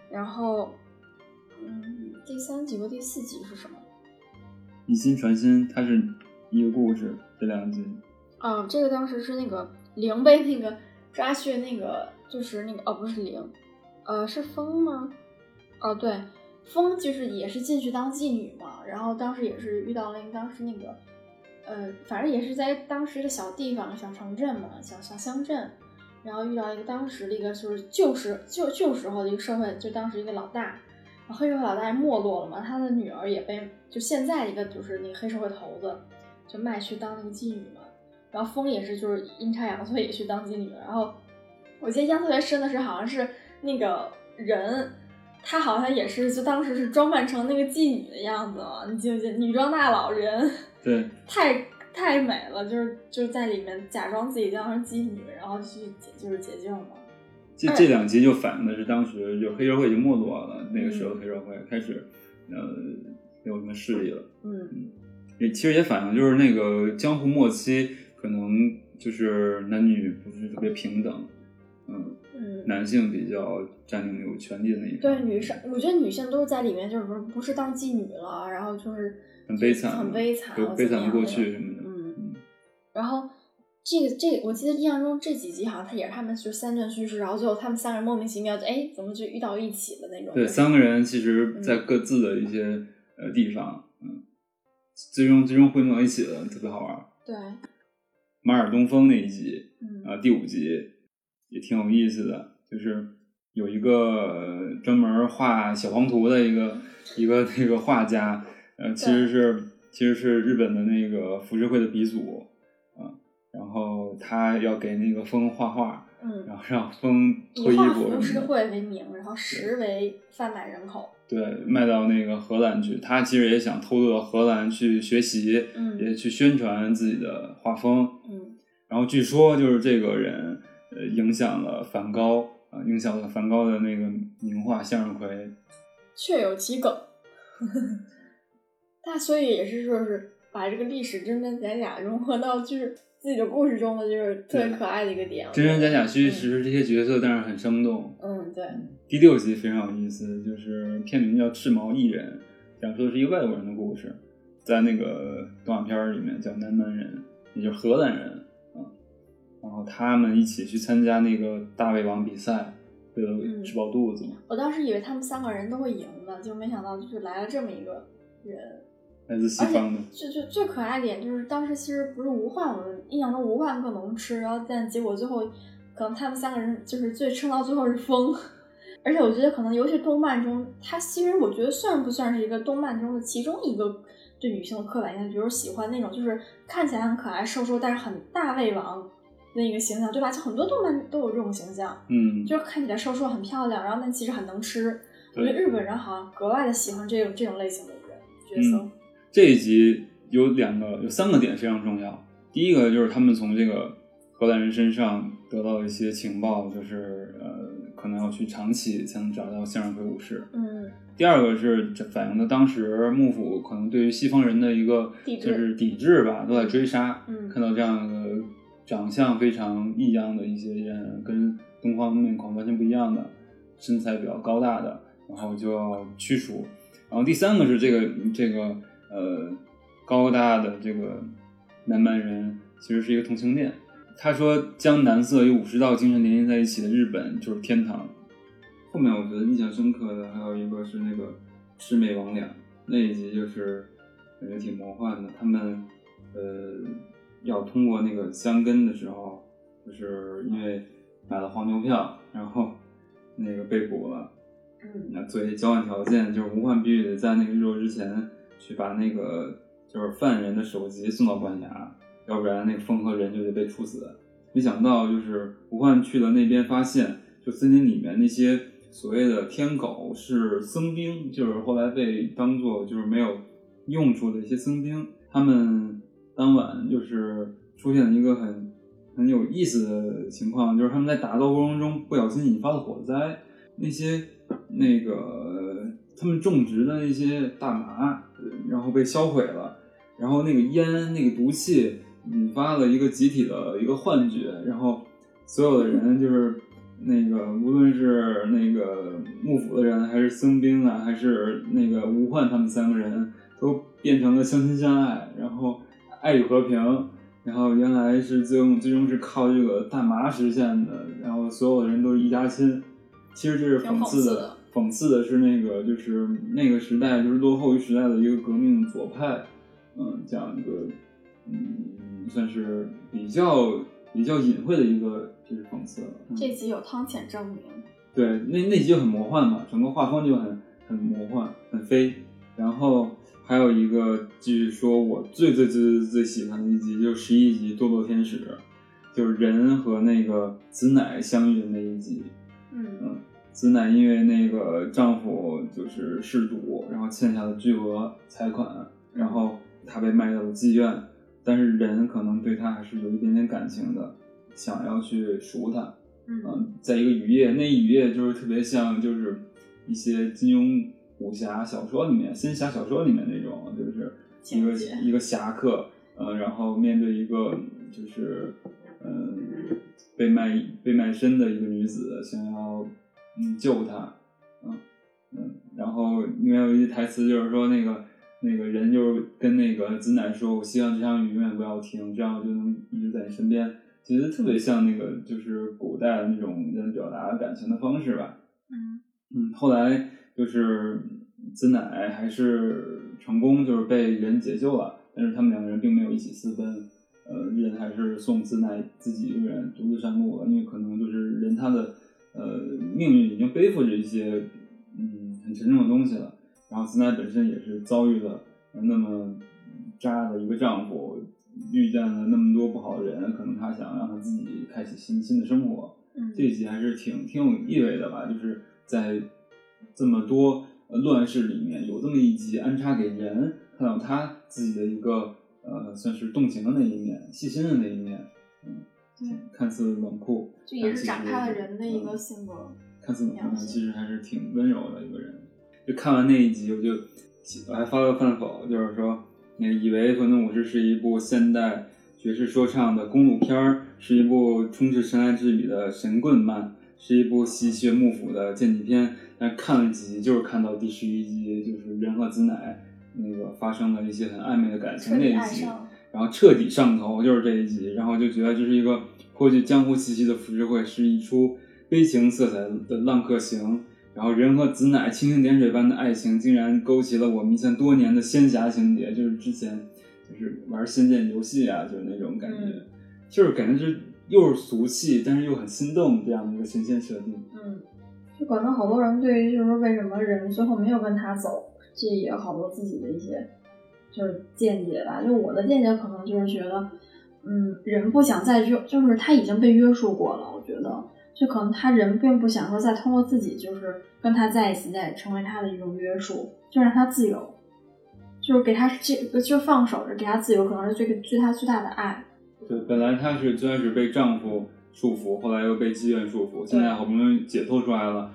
然后，嗯，第三集和第四集是什么？以心传心，它是一个故事，这两集。哦，这个当时是那个灵被那个抓去那个，就是那个哦，不是灵，呃，是风吗？哦，对，风就是也是进去当妓女嘛，然后当时也是遇到了当时那个，呃，反正也是在当时的小地方、小城镇嘛，小小乡镇，然后遇到一个当时的一个就是旧时旧旧时候的一个社会，就当时一个老大，然后黑社会老大没落了嘛，他的女儿也被就现在一个就是那个黑社会头子就卖去当那个妓女嘛，然后风也是就是阴差阳错也去当妓女了，然后我记得印象特别深的是好像是那个人。他好像也是，就当时是装扮成那个妓女的样子嘛，你记不记？女装大佬人，对，太太美了，就是就是在里面假装自己当成妓女，然后去解就是解救嘛。哎这这两集就反映的是当时就黑社会已经没落了，那个时候黑社会开始呃没有什么势力了。嗯也其实也反映就是那个江湖末期，可能就是男女不是特别平等，嗯，嗯，男性比较占领有权利的那一方，对女生，我觉得女性都是在里面，就是不不是当妓女了，然后就是很悲惨，很悲惨，有悲惨的过去什么的。嗯，然后这个这我记得印象中这几集好像他也是他们就三段叙事，然后最后他们三个人莫名其妙就哎怎么就遇到一起了那种。对，三个人其实，在各自的一些、呃地方，嗯，最终最终汇总到一起了，特别好玩。对，马尔东风那一集，嗯啊，第五集也挺有意思的，就是有一个呃专门画小黄图的一个一个那个画家，呃，其实是其实是日本的那个浮世绘的鼻祖，啊，然后他要给那个风画画，嗯，然后让风脱衣以画浮世绘为名，然后实为贩卖人口。对，卖到那个荷兰去。他其实也想偷渡到荷兰去学习，嗯也去宣传自己的画风，嗯然后据说就是这个人，呃，影响了梵高啊、影响了梵高的那个名画《向日葵》。确有其梗。他所以也是说是把这个历史真真假假融合到就是自己的故事中的，就是特别可爱的一个点。真真假假，虚虚实这些角色但是很生动。嗯，对，第六集非常有意思，就是片名叫《赤毛艺人》，讲述的是一个外国人的故事，在那个动画片儿里面叫南蛮人，也就是荷兰人啊。然后他们一起去参加那个大胃王比赛，为了嗯吃饱肚子嘛。我当时以为他们三个人都会赢的，就没想到就是来了这么一个人。来自西方的，最最最可爱的点就是当时其实不是吴焕，我印象中吴焕更能吃，然后但结果最后可能他们三个人就是最撑到最后是风。而且我觉得，可能尤其动漫中，它其实我觉得算不算是一个动漫中的其中一个对女性的刻板印象，比如喜欢那种就是看起来很可爱、瘦瘦，但是很大胃王那个形象，对吧？就很多动漫都有这种形象，嗯，就是看起来瘦瘦很漂亮，然后但其实很能吃。我觉得日本人好像格外的喜欢这种这种类型的人角色。嗯这一集有两个有三个点非常重要。第一个就是他们从这个荷兰人身上得到一些情报，就是呃，可能要去长崎才能找到向日葵武士。嗯第二个是这反映的当时幕府可能对于西方人的一个就是抵制吧，都在追杀。嗯看到这样的长相非常异样的一些人，跟东方面孔完全不一样的，身材比较高大的，然后就要驱除。然后第三个是这个这个呃高大的这个男蛮人，其实是一个同性恋。他说将男色与武士道精神联系在一起的日本就是天堂。后面我觉得印象深刻的还有一个是那个魑魅魍魉那一集，就是感觉挺魔幻的。他们呃要通过那个香根的时候，就是因为买了黄牛票，然后那个被捕了。那作为交换条件，就是吴焕必须得在那个日落之前去把那个就是犯人的首级送到关衙，要不然那个风和人就得被处死。没想到就是吴焕去了那边，发现就森林里面那些所谓的天狗是僧兵，就是后来被当做就是没有用处的一些僧兵。他们当晚就是出现了一个很很有意思的情况，就是他们在打斗过程中不小心引发了火灾，那些那个他们种植的那些大麻，呃然后被销毁了，然后那个烟那个毒气引发了一个集体的一个幻觉，然后所有的人就是那个无论是那个幕府的人，还是僧兵啊，还是那个吴焕他们三个人，都变成了相亲相爱，然后爱与和平。然后原来是最终最终是靠这个大麻实现的，然后所有的人都是一家亲。其实这是讽刺的挺讽刺的，是那个就是那个时代就是落后于时代的一个革命左派，嗯，这样一个嗯算是比较比较隐晦的一个就是讽刺了。嗯这集有汤浅证明。对，那那集就很魔幻嘛，整个画风就很很魔幻，很飞。然后还有一个，据说我最最最最最喜欢的一集，就是十一集《堕落天使》，就是人和那个子乃相遇的那一集。嗯嗯，子乃因为那个丈夫就是嗜赌，然后欠下了巨额财款，然后她被卖到了妓院，但是人可能对她还是有一点点感情的，想要去赎她。嗯嗯，在一个雨夜，那雨夜就是特别像就是一些金庸武侠小说里面、仙侠小说里面那种，就是一个一个侠客，呃，然后面对一个就是嗯、被卖被卖身的一个女子，想要嗯救他，嗯嗯，然后里面有一句台词就是说那个那个人就是跟那个子乃说，我希望这场雨永远不要停，这样我就能一直在你身边。其实特别像那个就是古代的那种人表达感情的方式吧。嗯嗯，后来就是子乃还是成功就是被人解救了，但是他们两个人并没有一起私奔。呃，人还是送子乃自己一个人独自上路了，因为可能就是人他的呃命运已经背负着一些嗯很沉重的东西了。然后子乃本身也是遭遇了呃那么渣的一个丈夫，遇见了那么多不好的人，可能他想让他自己开启新新的生活。嗯这一集还是挺挺有意味的吧，就是在这么多呃乱世里面，有这么一集安插给人看到他自己的一个呃，算是动情的那一面，细心的那一面，嗯，对看似冷酷，就也是展开了人的一个嗯性格。看似冷酷，其实还是挺温柔的一个人。就看完那一集，我就我还发了个饭否，就是说，那个以为《混沌武士》是一部现代爵士说唱的公路片儿，是一部充斥神来之笔的神棍漫，是一部吸血幕府的间谍片。但看了几集，就是看到第十一集，就是人和子乃那个发生了一些很暧昧的感情那一集。然后彻底上头，就是这一集，然后就觉得这是一个颇具江湖气息的浮世绘，是一出悲情色彩的浪客行。然后人和子乃蜻蜓点水般的爱情，竟然勾起了我迷恋多年的仙侠情节，就是之前就是玩仙剑游戏啊，就是那种感觉，嗯就是感觉是又是俗气，但是又很心动这样的一个神仙设定。嗯，就可能好多人对于就是说为什么人最后没有跟他走，这也有好多自己的一些就是见解吧。就我的见解可能就是觉得，嗯，人不想再约，就是他已经被约束过了。我觉得，就可能他人并不想说再通过自己就是跟他在一起，再成为他的一种约束，就让他自由，就是给他这就放手着，给他自由，可能是最最大最大的爱。对，本来她是最开始被丈夫束缚，后来又被妓院束缚，现在好不容易解脱出来了，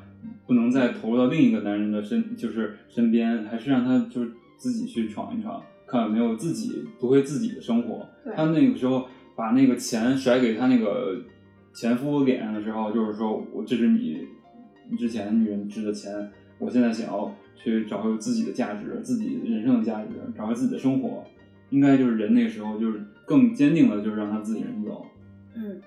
不能再投入到另一个男人的身，就是身边，还是让她就是自己去闯一闯，看有没有自己夺回自己的生活。对她那个时候把那个钱甩给她那个前夫脸上的时候，就是说我这是你你之前女人值的钱，我现在想要去找回自己的价值，自己人生的价值，找回自己的生活。应该就是人那个时候就是更坚定的，就是让他自己人走。嗯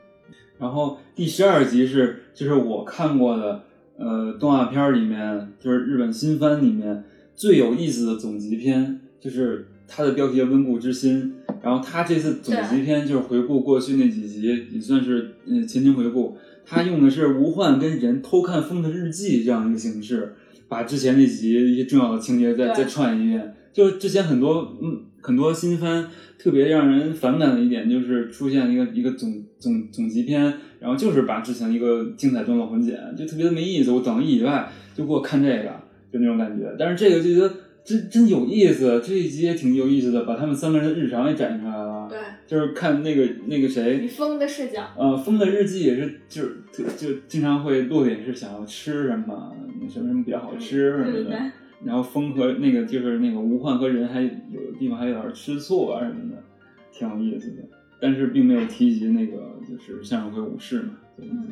然后第十二集是就是我看过的呃动画片儿里面，就是日本新番里面最有意思的总集篇，就是它的标题叫《温故知新》。然后他这次总集篇就是回顾过去那几集，也算是嗯前情回顾。他用的是吴焕跟人偷看风的日记这样一个形式，把之前那集一些重要的情节再再串一遍。就之前很多嗯很多新番特别让人反感的一点，就是出现一个一个总总总集篇，然后就是把之前一个精彩段落混剪，就特别的没意思。我等了一礼拜就给我看这个，就那种感觉。但是这个就觉得真真有意思，这一集也挺有意思的，把他们三个人的日常也展出来了。对，就是看那个那个谁以，风的视角，呃，风的日记也是，就是特就经常会落点是想要吃什么，什么什么比较好吃什么的。对对对，然后风和那个就是那个吴焕和人还有的地方还有点吃醋啊什么的，挺有意思的。但是并没有提及那个就是向日葵武士嘛，嗯，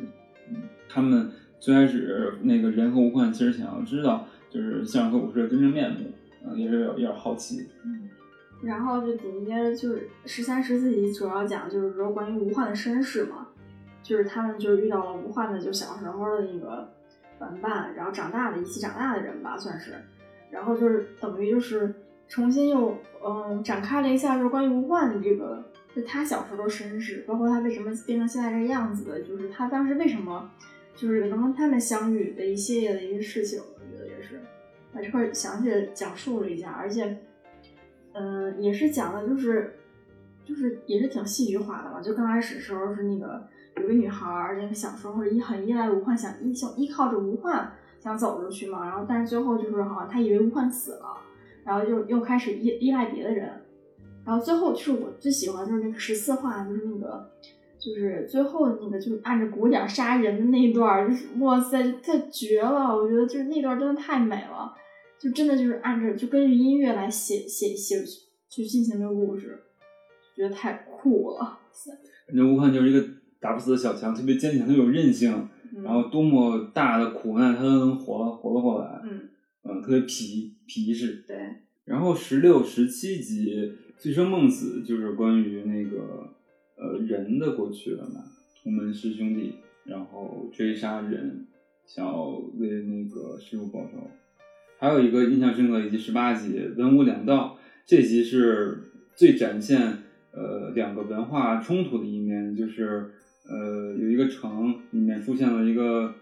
他们最开始那个人和吴焕其实想要知道就是向日葵武士的真正面目，啊、也是有有点好奇。嗯，然后就紧接着就是十三、十四集主要讲就是说关于吴焕的身世嘛，就是他们就是遇到了吴焕的就小时候的那个玩伴，然后长大的一起长大的人吧算是，然后就是等于就是重新又嗯展开了一下就是关于吴焕这个就他小时候的身世，包括他为什么变成现在这个样子的，就是他当时为什么就是能跟他们相遇的一系列的一些事情，把这块详细的讲述了一下，而且。嗯，也是讲的，就是就是也是挺戏剧化的吧。就刚开始时候是那个有个女孩儿，那个小时候依很依赖吴焕，想依想依靠着吴焕想走出去嘛。然后但是最后就是好像她以为吴焕死了，然后又又开始依依赖别的人。然后最后就是我最喜欢就是那个十四画，就是那个就是最后那个就是按着鼓点杀人的那一段儿，就是哇塞，太绝了！我觉得就是那段真的太美了。就真的就是按着就根据音乐来写写写去进行这个故事，觉得太酷了。感觉吴焕就是一个打不死的小强，特别坚强，特别有韧性，嗯然后多么大的苦难他都能活了活了过来，嗯，嗯，特别皮皮实。对，然后十六、十七集《醉生梦死》就是关于那个呃人的过去了嘛，同门师兄弟，然后追杀人，想要为那个师傅报仇。还有一个印象深刻的一集十八集《文武两道》，这集是最展现呃两个文化冲突的一面，就是呃有一个城里面出现了一个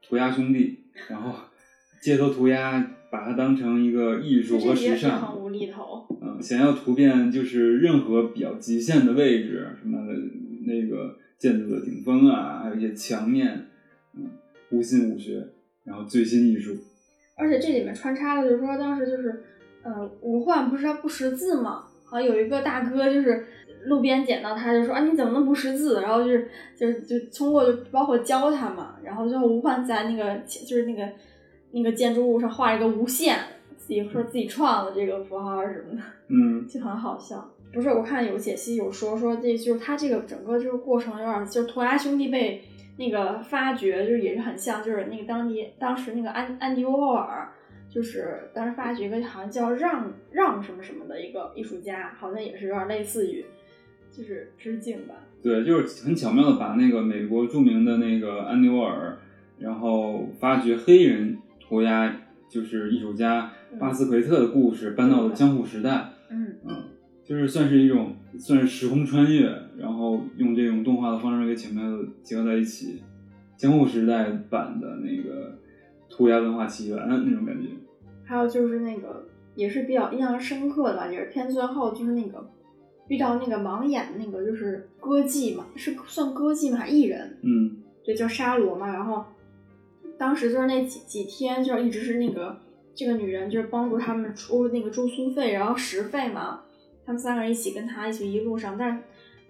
涂鸦兄弟，然后街头涂鸦把它当成一个艺术和时尚，无厘头。嗯，想要涂遍就是任何比较极限的位置，什么那个建筑的顶峰啊，还有一些墙面，嗯，无心武学，然后最新艺术，而且这里面穿插的就是说，当时就是，呃，吴焕不是他不识字嘛，好像有一个大哥就是路边捡到他，就说啊你怎么能不识字？然后就是就是就通过就包括教他嘛，然后最后吴焕在那个就是那个那个建筑物上画一个无限，自己说自己创的这个符号什么的，嗯，就很好笑。不是，我看有解析有说说这就是他这个整个这个过程有点就是涂鸦兄弟被那个发掘，就是也是很像，就是那个当地当时那个安安迪沃霍尔，就是当时发掘一个好像叫让让什么什么的一个艺术家，好像也是有点类似于就是致敬吧。对，就是很巧妙的把那个美国著名的那个安迪沃尔，然后发掘黑人涂鸦就是艺术家巴斯奎特的故事搬到了江户时代，嗯嗯，就是算是一种算是时空穿越，然后用这种动画的方式给巧妙的结合在一起，江户时代版的那个涂鸦文化起源那种感觉。还有就是那个也是比较印象深刻的，也是片最后就是那个遇到那个盲眼那个就是歌妓嘛，是算歌妓吗？还是艺人？嗯对，叫沙罗嘛。然后当时就是那几几天，就是一直是那个这个女人就是帮助他们出那个住宿费，然后食费嘛。他们三个人一起跟他一起一路上，但是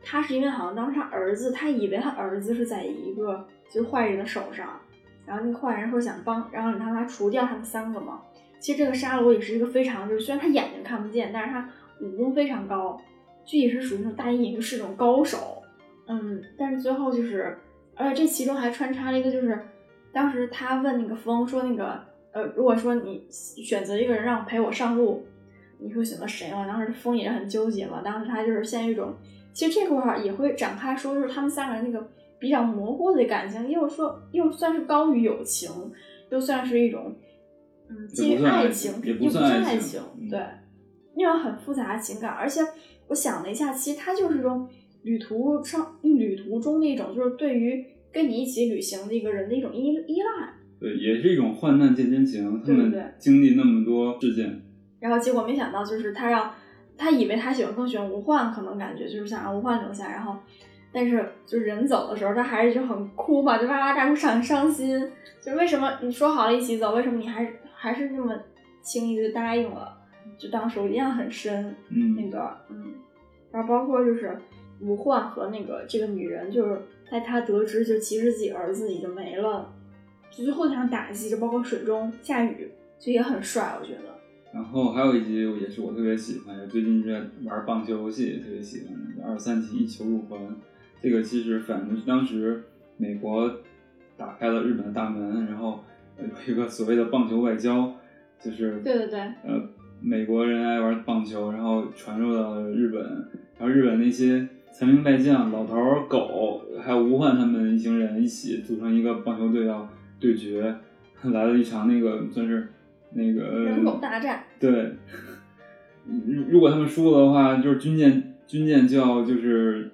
他是因为好像当时他儿子，他以为他儿子是在一个就是坏人的手上，然后那个坏人说想帮，然后你让他除掉他们三个嘛。其实这个沙罗也是一个非常，就是虽然他眼睛看不见，但是他武功非常高，就也是属于那种大隐隐于市那种高手。嗯，但是最后就是，而且这其中还穿插了一个，就是当时他问那个风说，那个呃，如果说你选择一个人让我陪我上路，你会选择谁嘛？当时风也是很纠结嘛。当时他就是陷入一种，其实这块儿也会展开说，就是他们三个人那个比较模糊的感情，又说又算是高于友情，又算是一种嗯基于爱爱情，也不又不算爱情对，那种很复杂的情感。而且我想了一下，其实它就是一种旅途上旅途中的一种，就是对于跟你一起旅行的一个人的一种依依赖。对，也是一种患难见真情。他们对经历那么多事件，然后结果没想到，就是他让他以为他喜欢更喜欢吴焕，可能感觉就是想让吴焕留下，然后但是就是人走的时候，他还是就很哭嘛，就哇哇大哭，很伤心。就为什么你说好了一起走，为什么你还还是那么轻易就答应了？就当时我印象很深那嗯，个，嗯，然后包括就是吴焕和那个这个女人，就是在他得知就其实自己儿子已经没了，就最后那场打击，就包括水中下雨，就也很帅，我觉得。然后还有一集也是我特别喜欢，最近在玩棒球游戏也特别喜欢的，二三题一球入魂。这个其实反正是当时美国打开了日本的大门，然后呃有一个所谓的棒球外交，就是对对对，呃美国人爱玩棒球，然后传入到了日本，然后日本那些残兵败将、老头儿、狗，还有吴焕他们一行人一起组成一个棒球队要对决，来了一场那个算是那个人狗大战。对，如如果他们输了的话，就是军舰军舰就要就是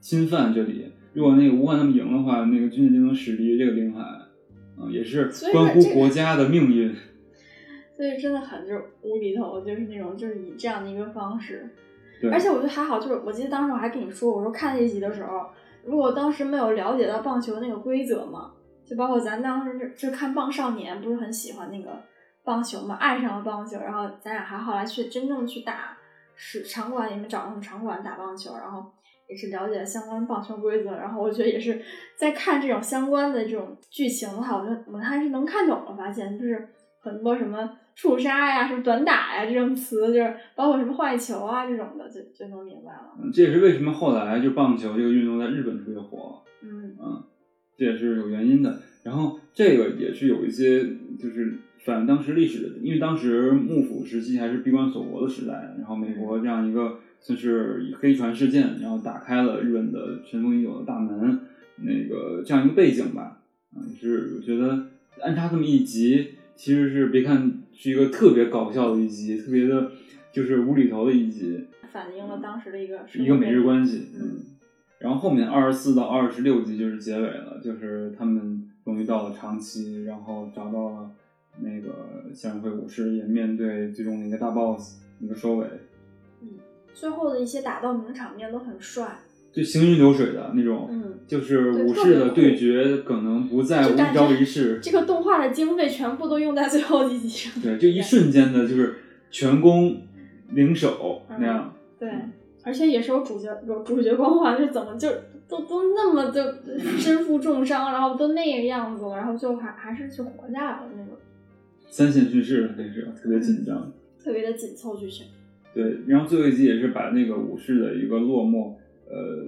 侵犯这里；如果那个吴汉他们赢的话，那个军舰就能驶离这个领海，啊、也是关乎国家的命运。所以真的很就是无厘头，就是那种就是以这样的一个方式，而且我觉得还好，就是我记得当时我还跟你说，我说看这集的时候，如果当时没有了解到棒球那个规则嘛，就包括咱当时就就看棒少年，不是很喜欢那个棒球嘛，爱上了棒球，然后咱俩还后来去真正去打是场馆里面找那种场馆打棒球，然后也是了解了相关棒球规则，然后我觉得也是在看这种相关的这种剧情的话，我觉得我们还是能看懂的，发现就是很多什么。触杀呀，什么短打呀，这种词就是包括什么坏球啊这种的，就就能明白了。嗯这也是为什么后来就棒球这个运动在日本特别火，嗯嗯，这也是有原因的。然后这个也是有一些就是反映当时历史的，因为当时幕府时期还是闭关锁国的时代，然后美国这样一个算是以黑船事件，然后打开了日本的尘封已久的大门，那个这样一个背景吧，啊，也是我觉得安插这么一集，其实是别看是一个特别搞笑的一集，特别的就是无厘头的一集，反映了当时的一个一个美日关系，嗯嗯，然后后面二十四到二十六集就是结尾了，就是他们终于到了长崎，然后找到了那个向日葵武士，也面对最终的一个大 boss 一个收尾，嗯最后的一些打斗名场面都很帅，就行云流水的那种，嗯，就是武士的对决可能不再无就感觉招一式，这个动画的经费全部都用在最后几集上。对，就一瞬间的就是全攻零手嗯那样，对，而且也是有主角有主角光环，就怎么就都都那么就身负重伤，然后都那个样子了，然后最后还还是就活下来了三线叙事这是特别紧张。特别的紧凑剧情。对，然后最后一集也是把那个武士的一个落寞，呃，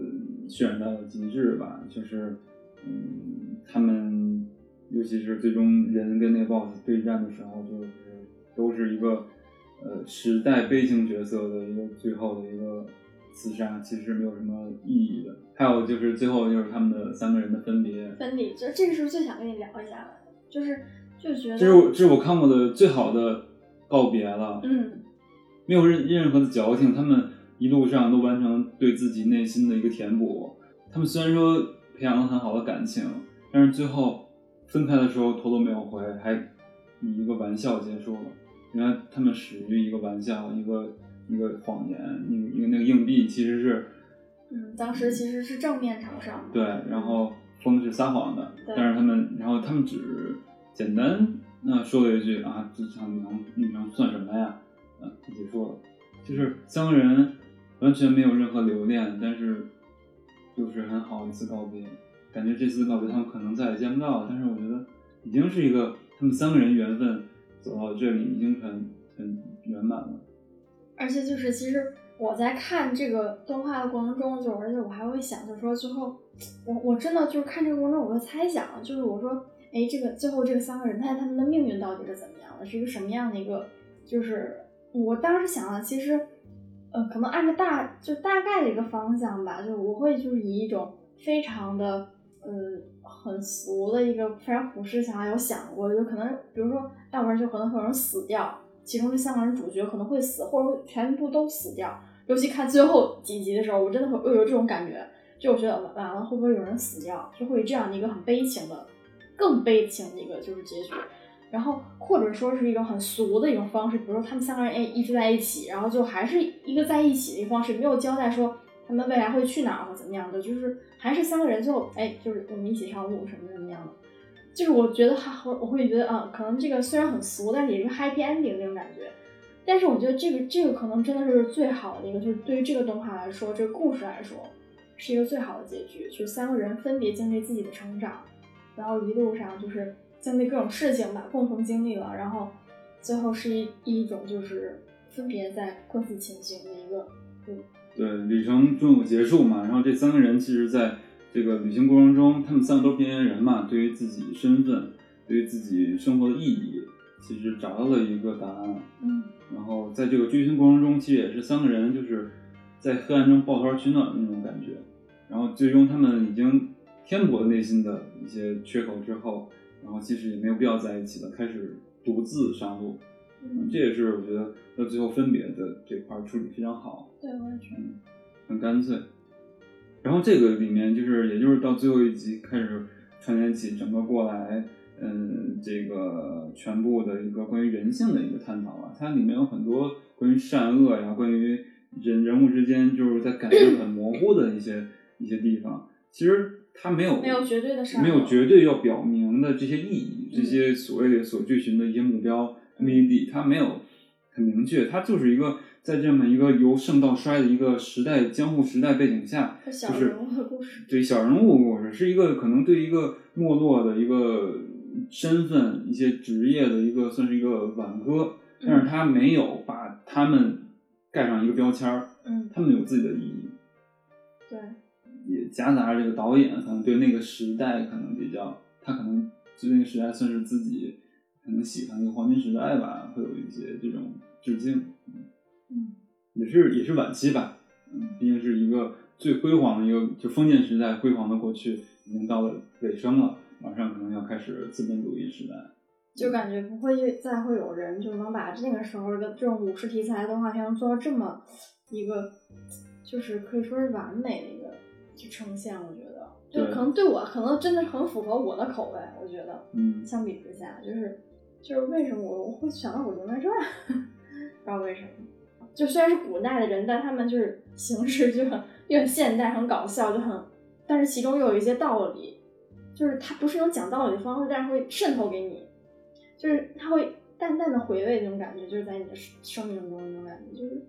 渲染到了极致吧。就是，嗯，他们尤其是最终人跟那个 BOSS 对战的时候，就是都是一个呃时代悲情角色的一个最后的一个厮杀，其实没有什么意义的。还有就是最后就是他们的三个人的分别，分离，就这个是最想跟你聊一下的，就是就觉得，这是我这是我看过的最好的告别了。嗯，没有任任何的矫情，他们一路上都完成对自己内心的一个填补。他们虽然说培养了很好的感情，但是最后分开的时候头都没有回，还以一个玩笑结束了。原来他们始于一个玩笑，一个一个谎言，那个一个那个硬币其实是嗯，当时其实是正面朝上。对，然后风是撒谎的，对但是他们，然后他们只简单那、说了一句啊，这场能女能算什么呀？嗯、就结束了。就是三个人完全没有任何留恋，但是就是很好一次告别。感觉这次告别他们可能再也见不到了，但是我觉得已经是一个他们三个人缘分走到这里已经很很圆满了。而且就是，其实我在看这个动画的过程中，就而且我还会想，就说最后，我我真的就是看这个过程，我会猜想，就是我说，哎，这个最后这个三个人，他他们的命运到底是怎么样的，是一个什么样的一个，就是我当时想了，其实，呃，可能按照大就大概的一个方向吧，就我会就是以一种非常的。呃，很俗的一个非常普世想法有想过，就可能比如说，要不然就可能会有人死掉，其中这三个人主角可能会死，或者全部都死掉。尤其看最后几集的时候，我真的会会有这种感觉，就我觉得完了会不会有人死掉，就会有这样的一个很悲情的、更悲情的一个就是结局。然后或者说是一种很俗的一种方式，比如说他们三个人哎一直在一起，然后就还是一个在一起的一个方式，没有交代说他们未来会去哪儿或怎么样的，就是还是三个人最后哎就是我们一起上路什么什么样的。就是我觉得还我会觉得啊，可能这个虽然很俗，但是也是 happy ending 那种感觉。但是我觉得这个这个可能真的是最好的一个，就是对于这个动画来说，这个故事来说，是一个最好的结局。就是三个人分别经历自己的成长，然后一路上就是经历各种事情吧，共同经历了，然后最后是一一种就是分别在各自前行的一个路。对，旅程终有结束嘛。然后这三个人其实在这个旅行过程中，他们三个都是边缘人嘛，对于自己身份，对于自己生活的意义，其实找到了一个答案。嗯然后在这个追寻过程中，其实也是三个人就是在黑暗中抱团取暖的那种感觉。然后最终他们已经填补了内心的一些缺口之后，然后其实也没有必要在一起了，开始独自上路。嗯，这也是我觉得到最后分别的这块儿处理非常好。对，我也觉得。嗯，很干脆。然后这个里面就是，也就是到最后一集开始串联起整个过来，嗯，这个全部的一个关于人性的一个探讨啊。它里面有很多关于善恶呀，关于人人物之间就是在感情很模糊的一些一些地方。其实它没有没有绝对的没有绝对要表明的这些意义，这些所谓的所追寻的一些目标目的地，它没有很明确，它就是一个在这么一个由盛到衰的一个时代江户时代背景下，就是小人物的故事。对小人物故事，是一个可能对一个没落的一个身份、一些职业的一个算是一个挽歌，但是他没有把他们盖上一个标签儿，嗯，他们有自己的意义。对，也夹杂着这个导演可能对那个时代可能比较，他可能对那个时代算是自己可能喜欢的一个黄金时代吧，会有一些这种致敬，嗯，也是也是晚期吧，嗯，毕竟是一个最辉煌的一个，就封建时代辉煌的过去已经到了尾声了，马上可能要开始资本主义时代，就感觉不会再会有人就能把那个时候的这种武士题材的动画片做到这么一个，就是可以说是完美的一个就呈现。我觉得，就可能对我可能真的很符合我的口味。我觉得，嗯，相比之下，就是就是为什么我我会想到《鬼灭传》，不知道为什么。就虽然是古代的人，但他们就是形式就很又很现代，很搞笑，就很，但是其中又有一些道理，就是他不是那种讲道理的方式，但是会渗透给你，就是他会淡淡的回味那种感觉，就是在你的生生命中那种感觉，就是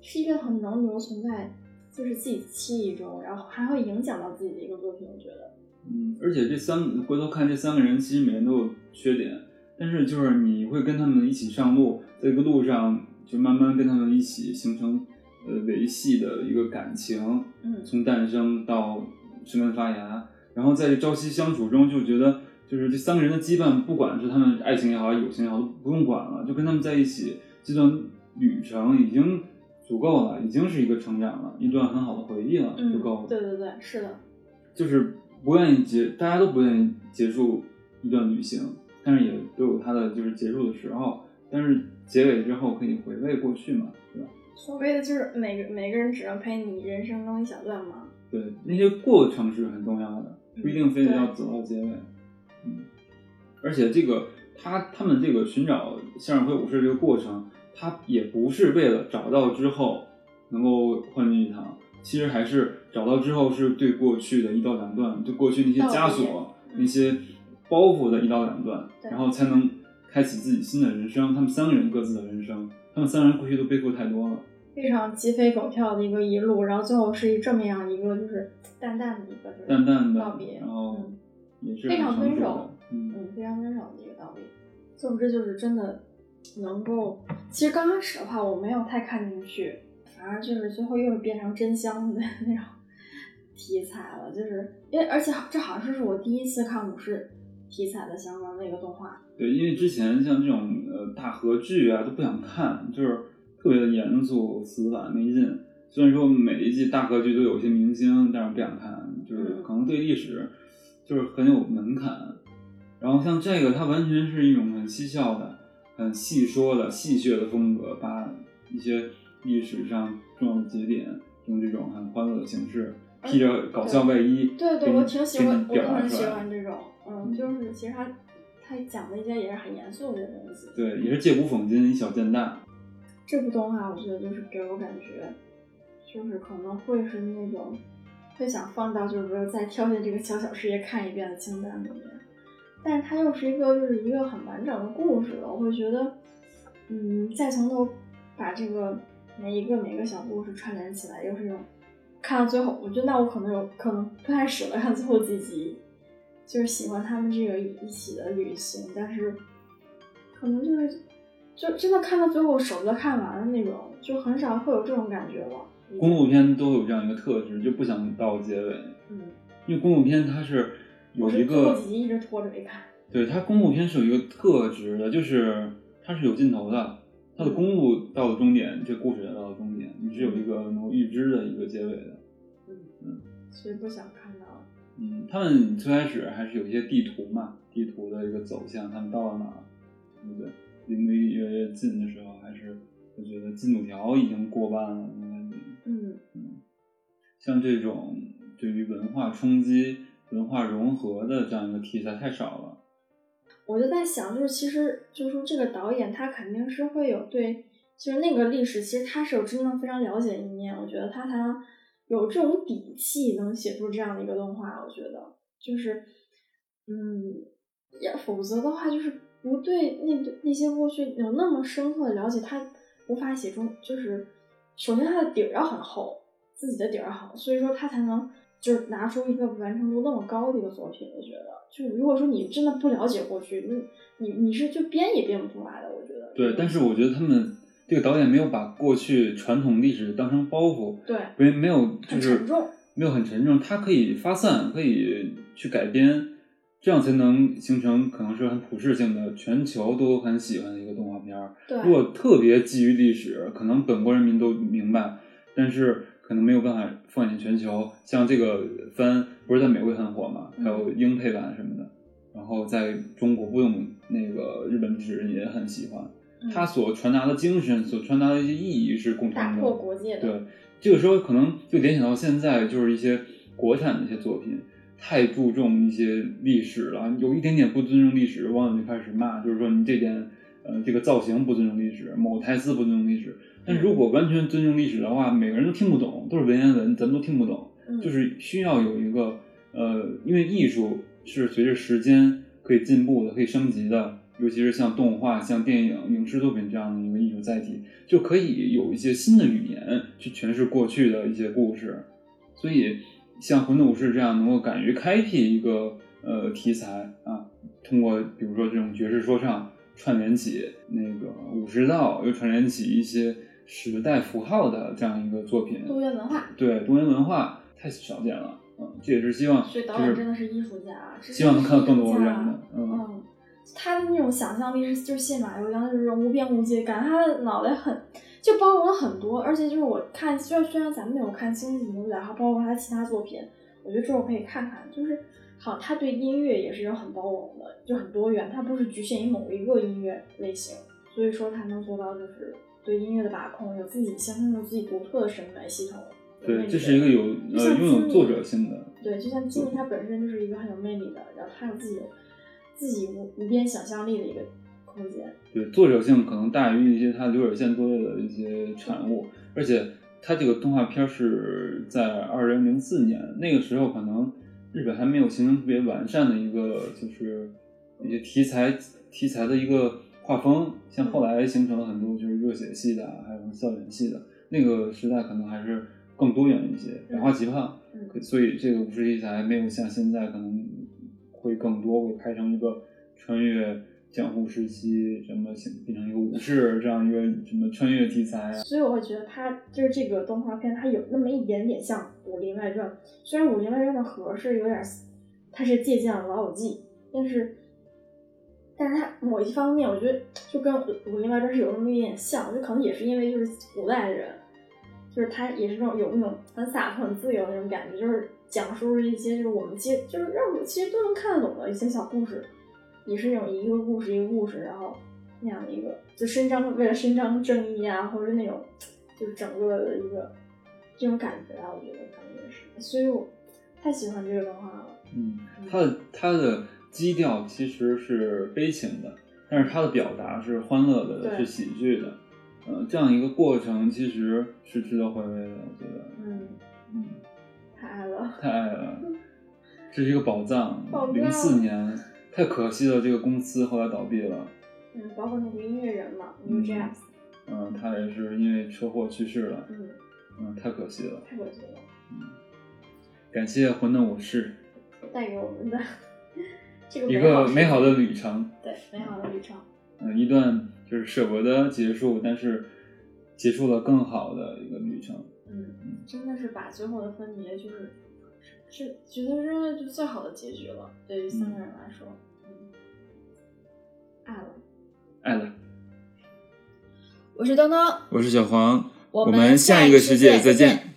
是一个很能留存在就是自己记忆中，然后还会影响到自己的一个作品，我觉得。嗯，而且这三回头看这三个人，其实每人都有缺点，但是就是你会跟他们一起上路，在这个路上就慢慢跟他们一起形成呃维系的一个感情，嗯从诞生到生根发芽，然后在这朝夕相处中，就觉得就是这三个人的羁绊，不管是他们爱情也好，友情也好，都不用管了，就跟他们在一起，这段旅程已经足够了，已经是一个成长了，一段很好的回忆了，嗯就够了。，对对对，是的，就是不愿意结，大家都不愿意结束一段旅行，但是也都有它的就是结束的时候。但是结尾之后可以回味过去嘛，对吧？所谓的就是每个每个人只能陪你人生中一小段嘛。对，那些过程是很重要的，不一定非得要走到结尾。嗯，而且这个他他们这个寻找向日葵武士这个过程，他也不是为了找到之后能够欢聚一堂，其实还是找到之后是对过去的一刀两断，对过去那些枷锁、嗯那些包袱的一刀两断，然后才能开启自己新的人生。他们三个人各自的人生，他们三个人过去都背负太多了。非常鸡飞狗跳的一个一路，然后最后是一这么样一个就是淡淡的一个就是淡淡的道别，然后嗯也是非常很成熟的分手，嗯嗯，非常分手的一个道别。总之就是真的能够，其实刚开始的话我没有太看进去，反而就是最后又是变成真香的 那种题材了，就是因为而且这好像是我第一次看武士题材的相关的一个动画，对，因为之前像这种呃大合剧啊都不想看，就是特别的严肃、死板、没劲。虽然说每一季大合剧都有一些明星，但是不想看，就是嗯可能对历史就是很有门槛。然后像这个，它完全是一种很嬉笑的、很细说的、戏谑的风格，把一些历史上重要的节点用这种很欢乐的形式，披着搞笑外衣，对对，我挺喜欢，我都很喜欢这种，嗯，就是其实他他讲的一些也是很严肃的东西。对，也是借古讽今，以小见大。这部动画我觉得就是给我感觉，就是可能会是那种会想放到就是说再挑选这个小小世界看一遍的清单里面，但是它又是一个就是一个很完整的故事，我会觉得，嗯，再从头把这个每一个每一个小故事串联起来，又是一种看到最后，我觉得那我可能有可能不太舍得看最后几集，就是喜欢他们这个一起的旅行，但是可能就是就真的看到最后舍不得看完的那种，就很少会有这种感觉了。公路片都有这样一个特质，就不想到结尾，嗯，因为公路片它是有一个几集一直拖着没看。对它公路片是有一个特质的，就是它是有尽头的，它的公路到了终点，这故事也到了终点，你是有一个能预知的一个结尾的。嗯嗯，所以不想看到。嗯，他们最开始还是有一些地图嘛，地图的一个走向，他们到了哪儿，对不对？离目的地越来越近的时候，还是我觉得进度条已经过半了那种感觉。嗯像这种对于文化冲击、文化融合的这样一个题材太少了。我就在想，就是其实就是说这个导演他肯定是会有对，就是那个历史，其实他是有真正非常了解的一面，我觉得他才能有这种底气，能写出这样的一个动画。我觉得就是，嗯，也否则的话，就是不对那那些过去有那么深刻的了解，他无法写出，就是首先他的底儿要很厚，自己的底儿好，所以说他才能就是拿出一个完成度那么高的一个作品。我觉得，就如果说你真的不了解过去，你你你是就编也编不出来的。我觉得。对，但是我觉得他们这个导演没有把过去传统历史当成包袱，对没没有就是很沉重没有很沉重，它可以发散，可以去改编，这样才能形成可能是很普适性的、全球都很喜欢的一个动画片儿。对，如果特别基于历史，可能本国人民都明白，但是可能没有办法放眼全球。像这个番不是在美国也很火嘛，还有嗯英配版什么的，然后在中国不用那个日本纸人也很喜欢。嗯它所传达的精神，所传达的一些意义是共同的。打破国界的。对，这个时候可能就联想到现在，就是一些国产的一些作品，太注重一些历史了，有一点点不尊重历史，网友就开始骂，就是说你这点呃这个造型不尊重历史，某台词不尊重历史。但如果完全尊重历史的话，每个人都听不懂，都是文言文，咱们都听不懂。嗯，就是需要有一个呃，因为艺术是随着时间可以进步的，可以升级的。尤其是像动画、像电影、影视作品这样的一个艺术载体，就可以有一些新的语言去诠释过去的一些故事。所以，像《混沌武士》这样能够敢于开辟一个呃题材啊，通过比如说这种爵士说唱串联起那个武士道，又串联起一些时代符号的这样一个作品，多元文化。对多元文化太少见了，嗯，这也是希望，所以导就是演真的是艺术家希望能看到更多人的，嗯，嗯，他的那种想象力是就是信马游一样，就是无边无际，感觉他的脑袋很就包容了很多，而且就是我看，虽然虽然咱们没有看《星际牛仔》，还包括他其他作品，我觉得之后可以看看，就是好，他对音乐也是有很包容的，就很多元，他不是局限于某一个音乐类型，所以说他能做到就是对音乐的把控，有自己形成有自己独特的审美系统。对，这是一个有呃拥有作者性的，对，就像金明他本身就是一个很有魅力的，然后他有自己自己无无边想象力的一个空间。对作者性可能大于一些它流水线作业的一些产物，而且它这个动画片是在二零零四年那个时候，可能日本还没有形成特别完善的一个就是一些题材题材的一个画风，像后来形成了很多就是热血系的啊，还有校园系的，那个时代可能还是更多元一些，百花齐放。嗯所以这个武士题材没有像现在可能会更多，会拍成一个穿越江湖时期，什么形变成一个武士这样一个什么穿越题材啊。所以我会觉得它就是这个动画片，它有那么一点点像《武林外传》，虽然《武林外传》的核是有点，它是借鉴了《老友记》，但是，但是它某一方面，我觉得就跟《武林外传》是有那么一点像，就可能也是因为就是古代的人，就是他也是那种有那种很洒脱、很自由的那种感觉，就是讲述一些就是我们其实就是让我们其实都能看得懂的一些小故事，也是那种一个故事一个故事，然后那样的一个就伸张为了伸张正义啊，或者那种就是整个的一个这种感觉啊，我觉得可能也是，所以我太喜欢这个动画了。嗯，它的它的基调其实是悲情的，但是它的表达是欢乐的，是喜剧的。呃，这样一个过程其实是值得回味的，我觉得。嗯，嗯，太爱了。太爱了，这是一个宝藏 零四年，太可惜了，这个公司后来倒闭了。嗯，包括那个音乐人嘛 Jazz，嗯，他也是因为车祸去世了。嗯，嗯，太可惜了。太可惜了，嗯感谢《混沌武士带给我们的这个》一个美好的旅程。对美好的旅程。嗯，一段就是舍不得结束，但是结束了更好的一个旅程。嗯，真的是把最后的分别就是是觉得是就最好的结局了，对于三个人来说，嗯，爱了。爱了，我是东东，我是小黄，我们们下一个世世界再见。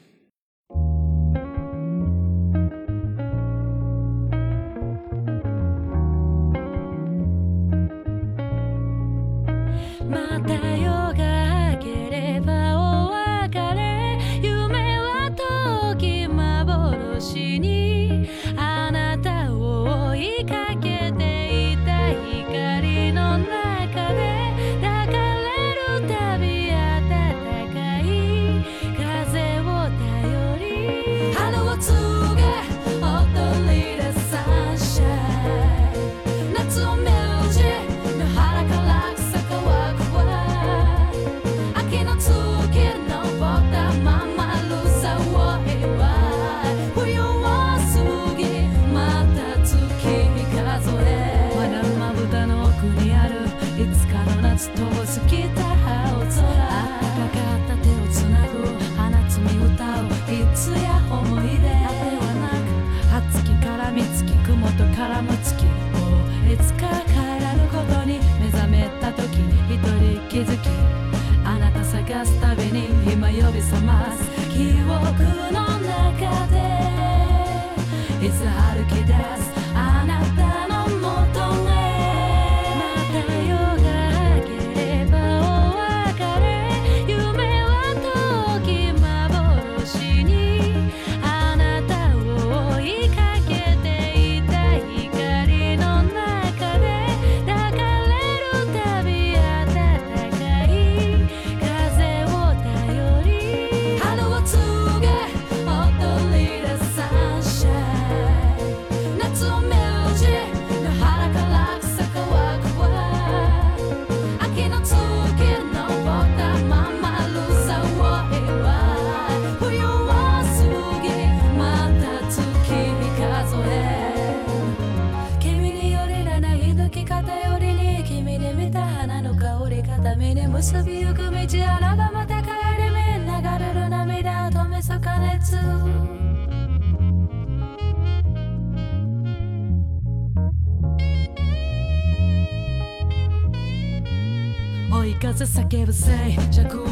風叫